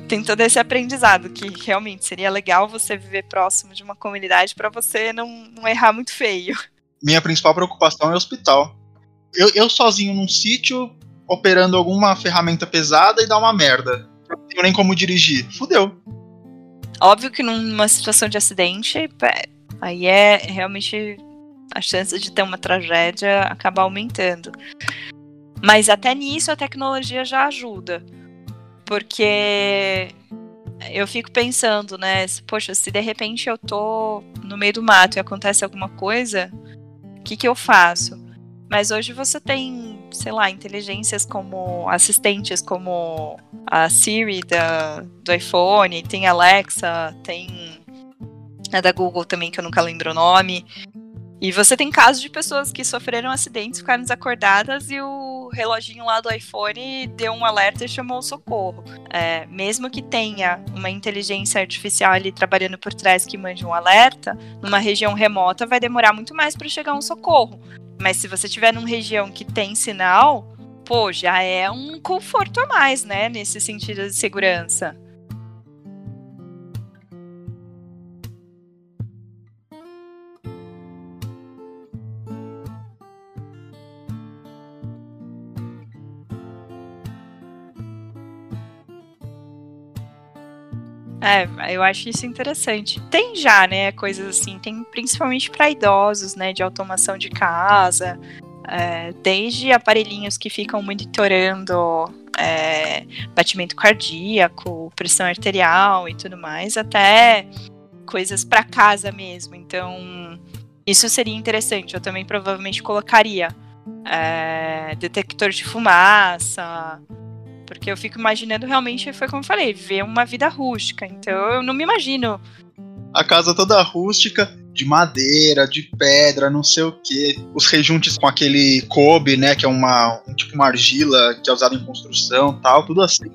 tem todo esse aprendizado que realmente seria legal você viver próximo de uma comunidade para você não, não errar muito feio. Minha principal preocupação é o hospital. Eu, eu sozinho num sítio, operando alguma ferramenta pesada e dá uma merda. Não tenho nem como dirigir. Fudeu. Óbvio que numa situação de acidente, aí é realmente a chance de ter uma tragédia acaba aumentando. Mas até nisso a tecnologia já ajuda. Porque eu fico pensando, né? Poxa, se de repente eu tô no meio do mato e acontece alguma coisa, o que, que eu faço? Mas hoje você tem, sei lá, inteligências como assistentes como a Siri da, do iPhone, tem Alexa, tem a da Google também, que eu nunca lembro o nome. E você tem casos de pessoas que sofreram acidentes, ficaram desacordadas e o reloginho lá do iPhone deu um alerta e chamou o socorro. É, mesmo que tenha uma inteligência artificial ali trabalhando por trás que mande um alerta, numa região remota vai demorar muito mais para chegar um socorro. Mas se você tiver numa região que tem sinal, pô, já é um conforto a mais, né, nesse sentido de segurança. É, eu acho isso interessante. Tem já, né, coisas assim, tem principalmente para idosos, né, de automação de casa, é, desde aparelhinhos que ficam monitorando é, batimento cardíaco, pressão arterial e tudo mais, até coisas para casa mesmo. Então, isso seria interessante. Eu também provavelmente colocaria é, detector de fumaça, porque eu fico imaginando realmente, foi como eu falei, ver uma vida rústica. Então eu não me imagino. A casa toda rústica, de madeira, de pedra, não sei o que. Os rejuntes com aquele cobre, né? Que é uma, um, tipo uma argila que é usada em construção tal, tudo assim.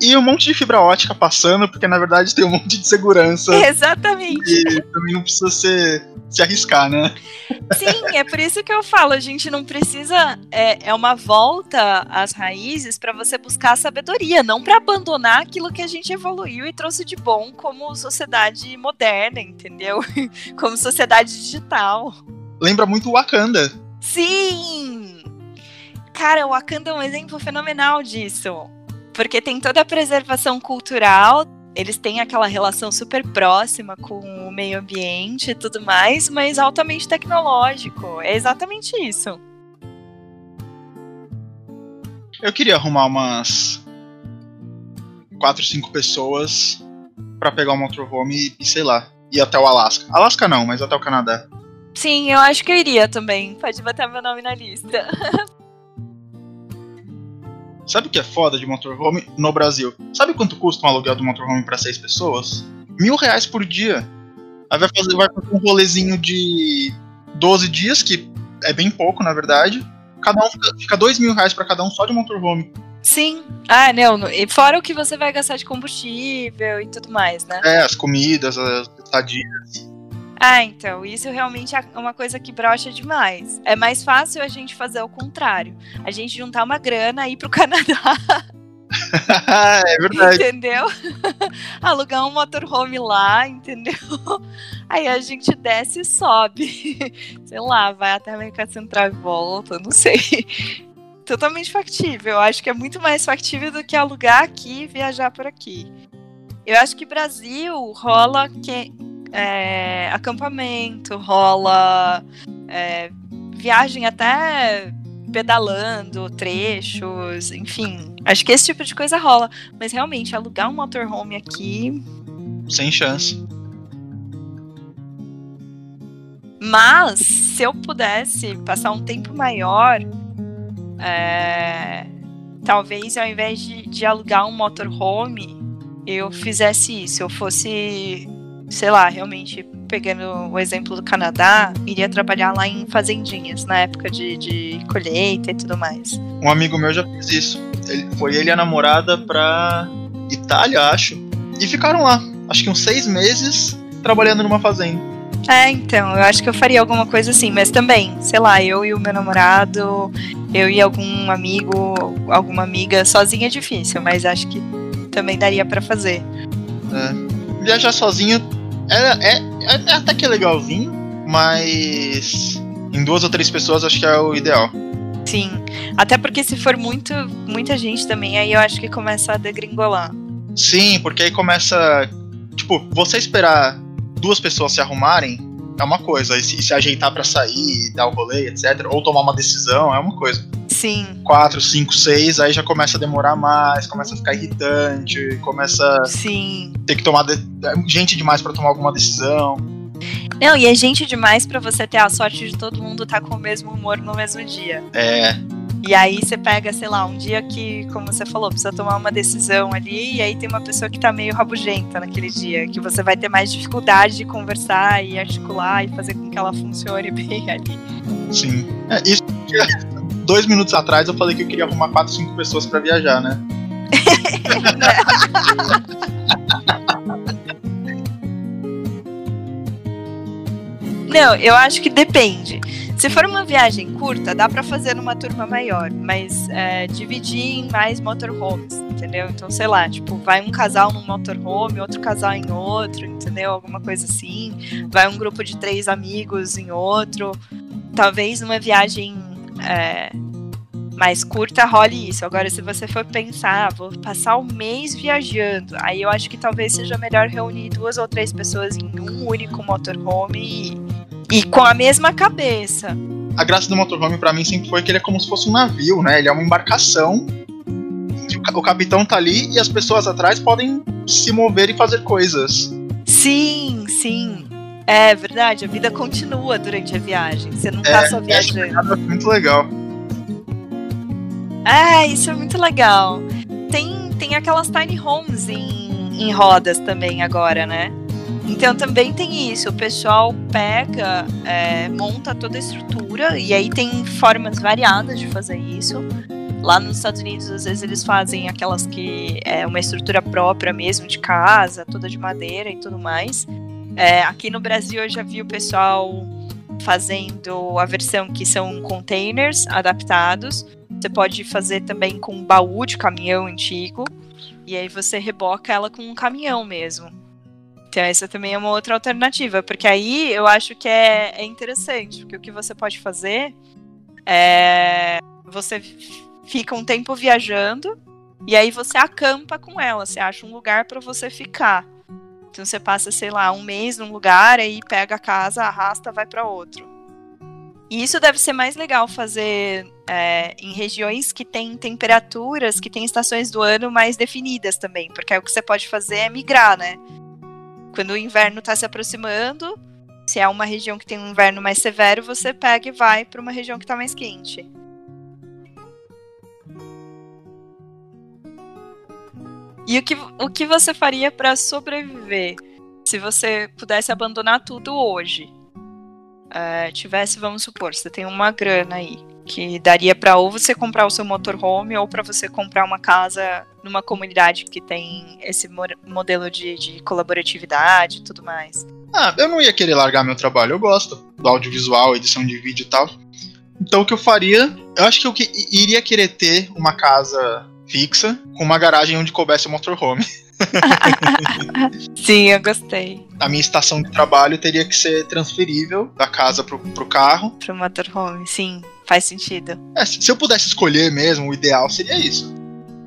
E um monte de fibra ótica passando, porque na verdade tem um monte de segurança. [laughs] Exatamente. E também não precisa ser se arriscar, né? Sim, é por isso que eu falo, a gente não precisa. É, é uma volta às raízes para você buscar a sabedoria, não para abandonar aquilo que a gente evoluiu e trouxe de bom como sociedade moderna, entendeu? [laughs] Como sociedade digital. Lembra muito o Wakanda. Sim! Cara, o Wakanda é um exemplo fenomenal disso. Porque tem toda a preservação cultural, eles têm aquela relação super próxima com o meio ambiente e tudo mais, mas altamente tecnológico. É exatamente isso. Eu queria arrumar umas quatro, cinco pessoas para pegar um motorhome e, e, sei lá, ir até o Alasca. Alasca não, mas até o Canadá. Sim, eu acho que eu iria também. Pode botar meu nome na lista. [laughs] Sabe o que é foda de motorhome no Brasil? Sabe quanto custa um aluguel de motorhome para seis pessoas? Mil reais por dia. Aí vai fazer, vai fazer um rolezinho de 12 dias, que é bem pouco, na verdade. Cada um fica, fica dois mil reais pra cada um só de motorhome. Sim. Ah, não. E fora o que você vai gastar de combustível e tudo mais, né? É, as comidas, as estadias. Ah, então, isso realmente é uma coisa que brocha demais. É mais fácil a gente fazer o contrário. A gente juntar uma grana e ir pro [laughs] Canadá. [laughs] é verdade. Entendeu? [laughs] Alugar um motorhome lá, entendeu? Aí a gente desce e sobe. Sei lá, vai até a América Central e volta, não sei. Totalmente factível. Eu acho que é muito mais factível do que alugar aqui e viajar por aqui. Eu acho que Brasil rola que é, acampamento, rola é, viagem até pedalando, trechos, enfim. Acho que esse tipo de coisa rola. Mas realmente, alugar um motorhome aqui. Sem chance. Mas, se eu pudesse passar um tempo maior, é, talvez ao invés de, de alugar um motorhome, eu fizesse isso. Eu fosse sei lá, realmente pegando o exemplo do Canadá, iria trabalhar lá em fazendinhas, na época de, de colheita e tudo mais. Um amigo meu já fez isso. Ele, foi ele e a namorada pra Itália, acho. E ficaram lá, acho que uns seis meses, trabalhando numa fazenda. É, então, eu acho que eu faria alguma coisa assim, mas também, sei lá, eu e o meu namorado, eu e algum amigo, alguma amiga, sozinha é difícil, mas acho que também daria para fazer. É. Viajar sozinho é, é, é, até que é legalzinho, mas em duas ou três pessoas acho que é o ideal. Sim, até porque se for muito, muita gente também, aí eu acho que começa a degringolar. Sim, porque aí começa. Tipo, você esperar duas pessoas se arrumarem é uma coisa, e se, se ajeitar para sair, dar o rolê, etc., ou tomar uma decisão é uma coisa. Sim. Quatro, cinco, seis, aí já começa a demorar mais, começa a ficar irritante, começa Sim. ter que tomar de... gente demais para tomar alguma decisão. Não, e é gente demais para você ter a sorte de todo mundo estar tá com o mesmo humor no mesmo dia. É. E aí você pega, sei lá, um dia que, como você falou, precisa tomar uma decisão ali, e aí tem uma pessoa que tá meio rabugenta naquele dia, que você vai ter mais dificuldade de conversar e articular e fazer com que ela funcione [laughs] bem ali. Sim. É, isso dois minutos atrás eu falei que eu queria arrumar quatro, cinco pessoas para viajar, né? [laughs] Não, eu acho que depende. Se for uma viagem curta, dá para fazer numa turma maior, mas é, dividir em mais motorhomes, entendeu? Então, sei lá, tipo, vai um casal num motorhome, outro casal em outro, entendeu? Alguma coisa assim. Vai um grupo de três amigos em outro. Talvez numa viagem é, mais curta role isso. Agora, se você for pensar, ah, vou passar o mês viajando, aí eu acho que talvez seja melhor reunir duas ou três pessoas em um único motorhome e, e com a mesma cabeça. A graça do motorhome para mim sempre foi que ele é como se fosse um navio, né? Ele é uma embarcação. O capitão tá ali e as pessoas atrás podem se mover e fazer coisas. Sim, sim. É verdade, a vida continua durante a viagem. Você não tá é, só viajando. É muito legal. É, isso é muito legal. Tem, tem aquelas tiny homes em, em rodas também agora, né? Então também tem isso, o pessoal pega, é, monta toda a estrutura e aí tem formas variadas de fazer isso. Lá nos Estados Unidos, às vezes eles fazem aquelas que é uma estrutura própria mesmo de casa, toda de madeira e tudo mais. É, aqui no Brasil eu já vi o pessoal fazendo a versão que são containers adaptados. Você pode fazer também com um baú de caminhão antigo. E aí você reboca ela com um caminhão mesmo. Então essa também é uma outra alternativa, porque aí eu acho que é, é interessante, porque o que você pode fazer é você fica um tempo viajando e aí você acampa com ela, você acha um lugar para você ficar. Então você passa, sei lá, um mês num lugar, aí pega a casa, arrasta, vai para outro. E isso deve ser mais legal fazer é, em regiões que têm temperaturas, que têm estações do ano mais definidas também, porque aí o que você pode fazer é migrar, né? Quando o inverno está se aproximando, se é uma região que tem um inverno mais severo, você pega e vai para uma região que está mais quente. E o que, o que você faria para sobreviver se você pudesse abandonar tudo hoje? Uh, tivesse, vamos supor, você tem uma grana aí que daria para ou você comprar o seu motorhome ou para você comprar uma casa numa comunidade que tem esse modelo de, de colaboratividade e tudo mais. Ah, eu não ia querer largar meu trabalho. Eu gosto do audiovisual, edição de vídeo e tal. Então o que eu faria, eu acho que eu que, iria querer ter uma casa fixa com uma garagem onde coubesse o motorhome. [laughs] Sim, eu gostei. A minha estação de trabalho teria que ser transferível da casa pro, pro carro. Pro motorhome, sim, faz sentido. É, se eu pudesse escolher mesmo, o ideal seria isso.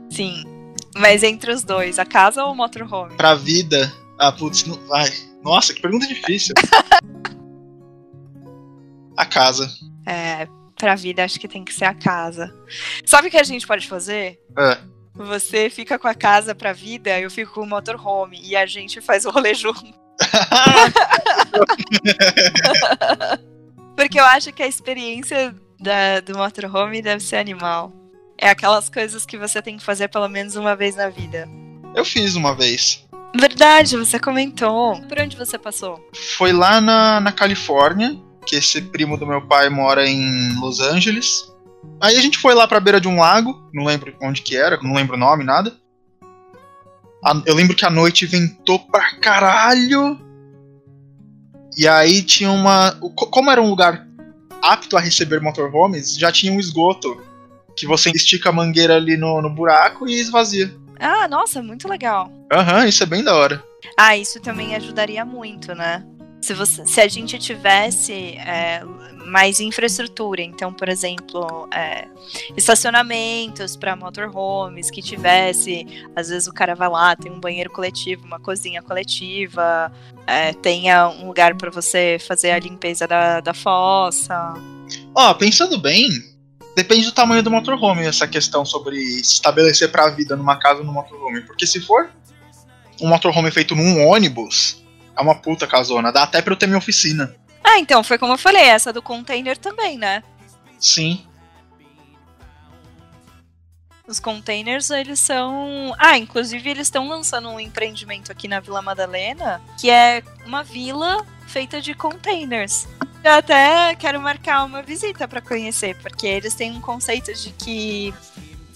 Sim. Mas entre os dois, a casa ou o motorhome? Pra vida. Ah, putz, não vai. Nossa, que pergunta difícil. [laughs] a casa. É, pra vida acho que tem que ser a casa. Sabe o que a gente pode fazer? É. Você fica com a casa pra vida, eu fico com o motorhome. E a gente faz o rolê junto. [laughs] [laughs] Porque eu acho que a experiência da, do motorhome deve ser animal. É aquelas coisas que você tem que fazer pelo menos uma vez na vida. Eu fiz uma vez. Verdade, você comentou. Por onde você passou? Foi lá na, na Califórnia, que esse primo do meu pai mora em Los Angeles. Aí a gente foi lá pra beira de um lago, não lembro onde que era, não lembro o nome, nada. Eu lembro que a noite ventou pra caralho. E aí tinha uma. Como era um lugar apto a receber motorhomes, já tinha um esgoto. Que você estica a mangueira ali no, no buraco e esvazia. Ah, nossa, muito legal. Aham, uhum, isso é bem da hora. Ah, isso também ajudaria muito, né? Se, você, se a gente tivesse é, mais infraestrutura, então, por exemplo, é, estacionamentos para motorhomes que tivesse, às vezes o cara vai lá, tem um banheiro coletivo, uma cozinha coletiva, é, tenha um lugar para você fazer a limpeza da, da fossa. Ó, oh, pensando bem, depende do tamanho do motorhome essa questão sobre se estabelecer para a vida numa casa ou no motorhome, porque se for um motorhome feito num ônibus é uma puta casona. Dá até pra eu ter minha oficina. Ah, então, foi como eu falei, essa do container também, né? Sim. Os containers, eles são. Ah, inclusive eles estão lançando um empreendimento aqui na Vila Madalena, que é uma vila feita de containers. Eu até quero marcar uma visita para conhecer, porque eles têm um conceito de que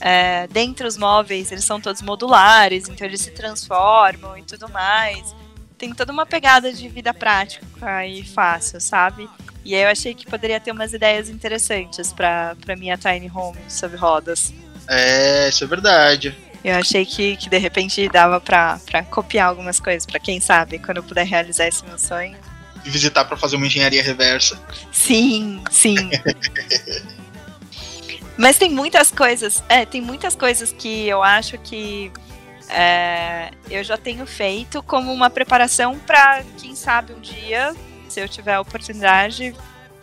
é, dentro os móveis eles são todos modulares, então eles se transformam e tudo mais. Tem toda uma pegada de vida prática e fácil, sabe? E aí eu achei que poderia ter umas ideias interessantes para minha tiny home sobre rodas. É, isso é verdade. Eu achei que, que de repente dava pra, pra copiar algumas coisas, para quem sabe, quando eu puder realizar esse meu sonho. E visitar para fazer uma engenharia reversa. Sim, sim. [laughs] Mas tem muitas coisas, é, tem muitas coisas que eu acho que é, eu já tenho feito como uma preparação para, quem sabe, um dia, se eu tiver a oportunidade,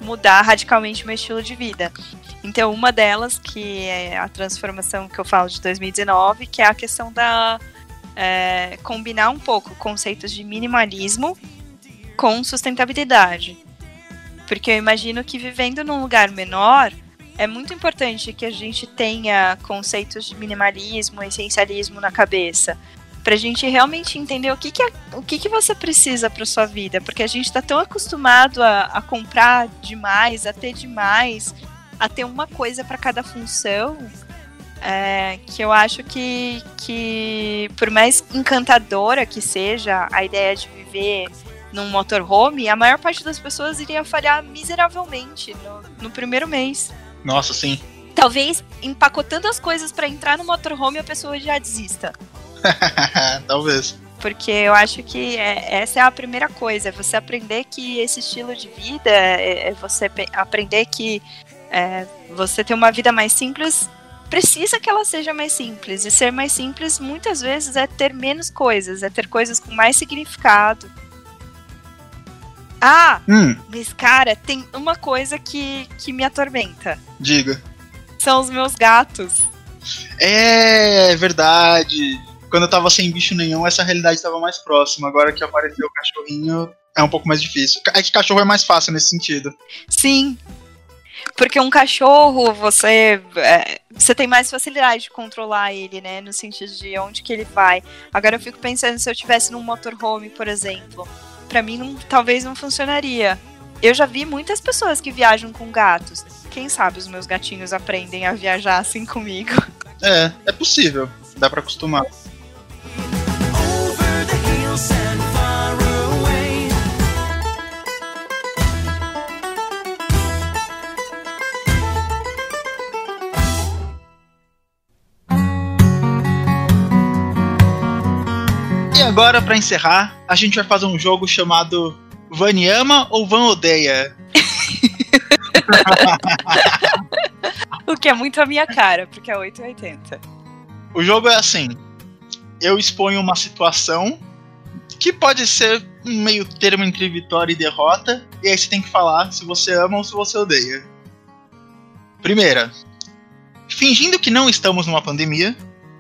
mudar radicalmente meu estilo de vida. Então, uma delas, que é a transformação que eu falo de 2019, que é a questão da. É, combinar um pouco conceitos de minimalismo com sustentabilidade. Porque eu imagino que vivendo num lugar menor, é muito importante que a gente tenha conceitos de minimalismo, essencialismo na cabeça. Pra gente realmente entender o que, que, é, o que, que você precisa para sua vida. Porque a gente está tão acostumado a, a comprar demais, a ter demais, a ter uma coisa para cada função, é, que eu acho que, que, por mais encantadora que seja a ideia de viver num motorhome, a maior parte das pessoas iria falhar miseravelmente no, no primeiro mês. Nossa, sim. Talvez empacotando as coisas para entrar no motorhome a pessoa já desista. [laughs] Talvez. Porque eu acho que é, essa é a primeira coisa, é você aprender que esse estilo de vida, é, é você aprender que é, você ter uma vida mais simples precisa que ela seja mais simples. E ser mais simples muitas vezes é ter menos coisas, é ter coisas com mais significado. Ah, hum. mas cara, tem uma coisa que, que me atormenta. Diga. São os meus gatos. É, é verdade. Quando eu tava sem bicho nenhum, essa realidade estava mais próxima. Agora que apareceu o cachorrinho, é um pouco mais difícil. É que cachorro é mais fácil nesse sentido. Sim, porque um cachorro, você, é, você tem mais facilidade de controlar ele, né? No sentido de onde que ele vai. Agora eu fico pensando se eu tivesse num motorhome, por exemplo. Para mim não, talvez não funcionaria. Eu já vi muitas pessoas que viajam com gatos. Quem sabe os meus gatinhos aprendem a viajar assim comigo. É, é possível. Dá para acostumar. Agora, para encerrar, a gente vai fazer um jogo chamado Van ama ou Van odeia? [laughs] o que é muito a minha cara, porque é 880. O jogo é assim: eu exponho uma situação que pode ser um meio termo entre vitória e derrota, e aí você tem que falar se você ama ou se você odeia. Primeira, fingindo que não estamos numa pandemia,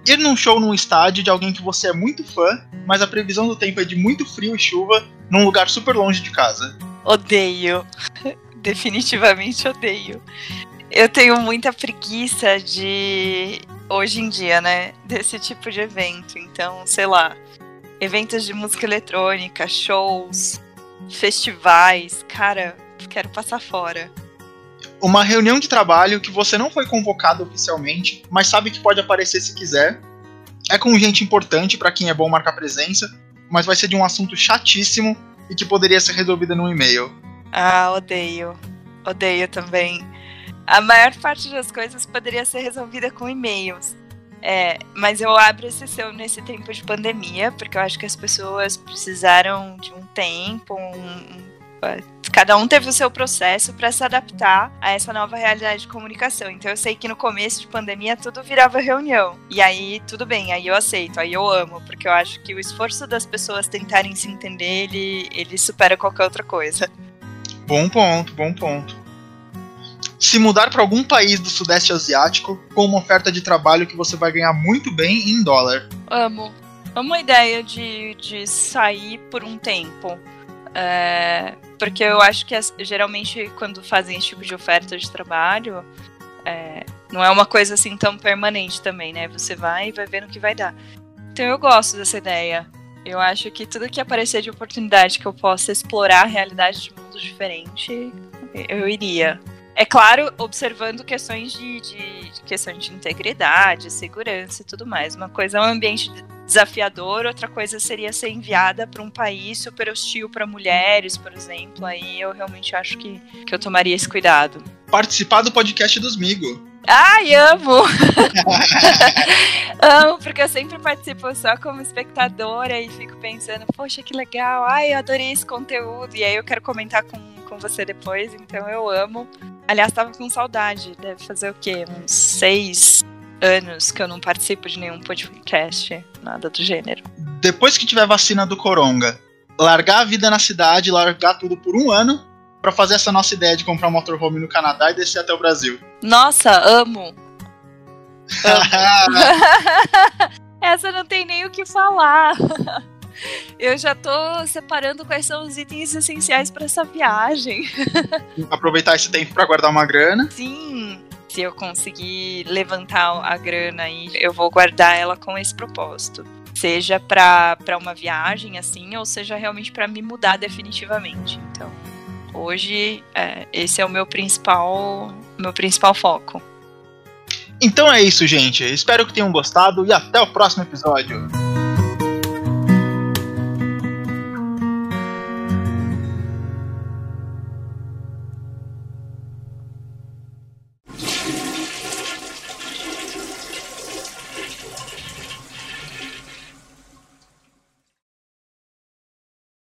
ir num show num estádio de alguém que você é muito fã, mas a previsão do tempo é de muito frio e chuva num lugar super longe de casa. Odeio. [laughs] Definitivamente odeio. Eu tenho muita preguiça de. Hoje em dia, né? Desse tipo de evento. Então, sei lá. Eventos de música eletrônica, shows, festivais. Cara, quero passar fora uma reunião de trabalho que você não foi convocado oficialmente, mas sabe que pode aparecer se quiser. É com gente importante para quem é bom marcar presença, mas vai ser de um assunto chatíssimo e que poderia ser resolvido num e-mail. Ah, odeio. Odeio também. A maior parte das coisas poderia ser resolvida com e-mails. É, mas eu abro exceção nesse tempo de pandemia, porque eu acho que as pessoas precisaram de um tempo, um, Cada um teve o seu processo para se adaptar a essa nova realidade de comunicação. Então eu sei que no começo de pandemia tudo virava reunião. E aí tudo bem, aí eu aceito, aí eu amo, porque eu acho que o esforço das pessoas tentarem se entender, ele, ele supera qualquer outra coisa. Bom ponto, bom ponto. Se mudar para algum país do Sudeste Asiático com uma oferta de trabalho que você vai ganhar muito bem em dólar. Amo. Amo a ideia de, de sair por um tempo. É, porque eu acho que geralmente quando fazem esse tipo de oferta de trabalho, é, Não é uma coisa assim tão permanente também, né? Você vai e vai vendo o que vai dar. Então eu gosto dessa ideia. Eu acho que tudo que aparecer de oportunidade que eu possa explorar a realidade de mundos diferentes, eu iria. É claro, observando questões de, de, de de integridade, segurança e tudo mais. Uma coisa é um ambiente desafiador, outra coisa seria ser enviada para um país super hostil para mulheres, por exemplo. Aí eu realmente acho que, que eu tomaria esse cuidado. Participar do podcast dos Migo. Ai, amo! [laughs] amo, porque eu sempre participo só como espectadora e fico pensando, poxa, que legal, ai, eu adorei esse conteúdo. E aí eu quero comentar com, com você depois, então eu amo. Aliás, tava com saudade, deve fazer o quê? Uns seis anos que eu não participo de nenhum podcast, nada do gênero. Depois que tiver vacina do Coronga, largar a vida na cidade, largar tudo por um ano para fazer essa nossa ideia de comprar um motorhome no Canadá e descer até o Brasil. Nossa, amo! amo. [laughs] [laughs] Essa não tem nem o que falar. [laughs] Eu já tô separando quais são os itens essenciais para essa viagem. Aproveitar esse tempo para guardar uma grana. Sim, se eu conseguir levantar a grana aí, eu vou guardar ela com esse propósito. Seja para uma viagem assim, ou seja realmente para me mudar definitivamente. Então, hoje é, esse é o meu principal, meu principal foco. Então é isso, gente. Espero que tenham gostado e até o próximo episódio.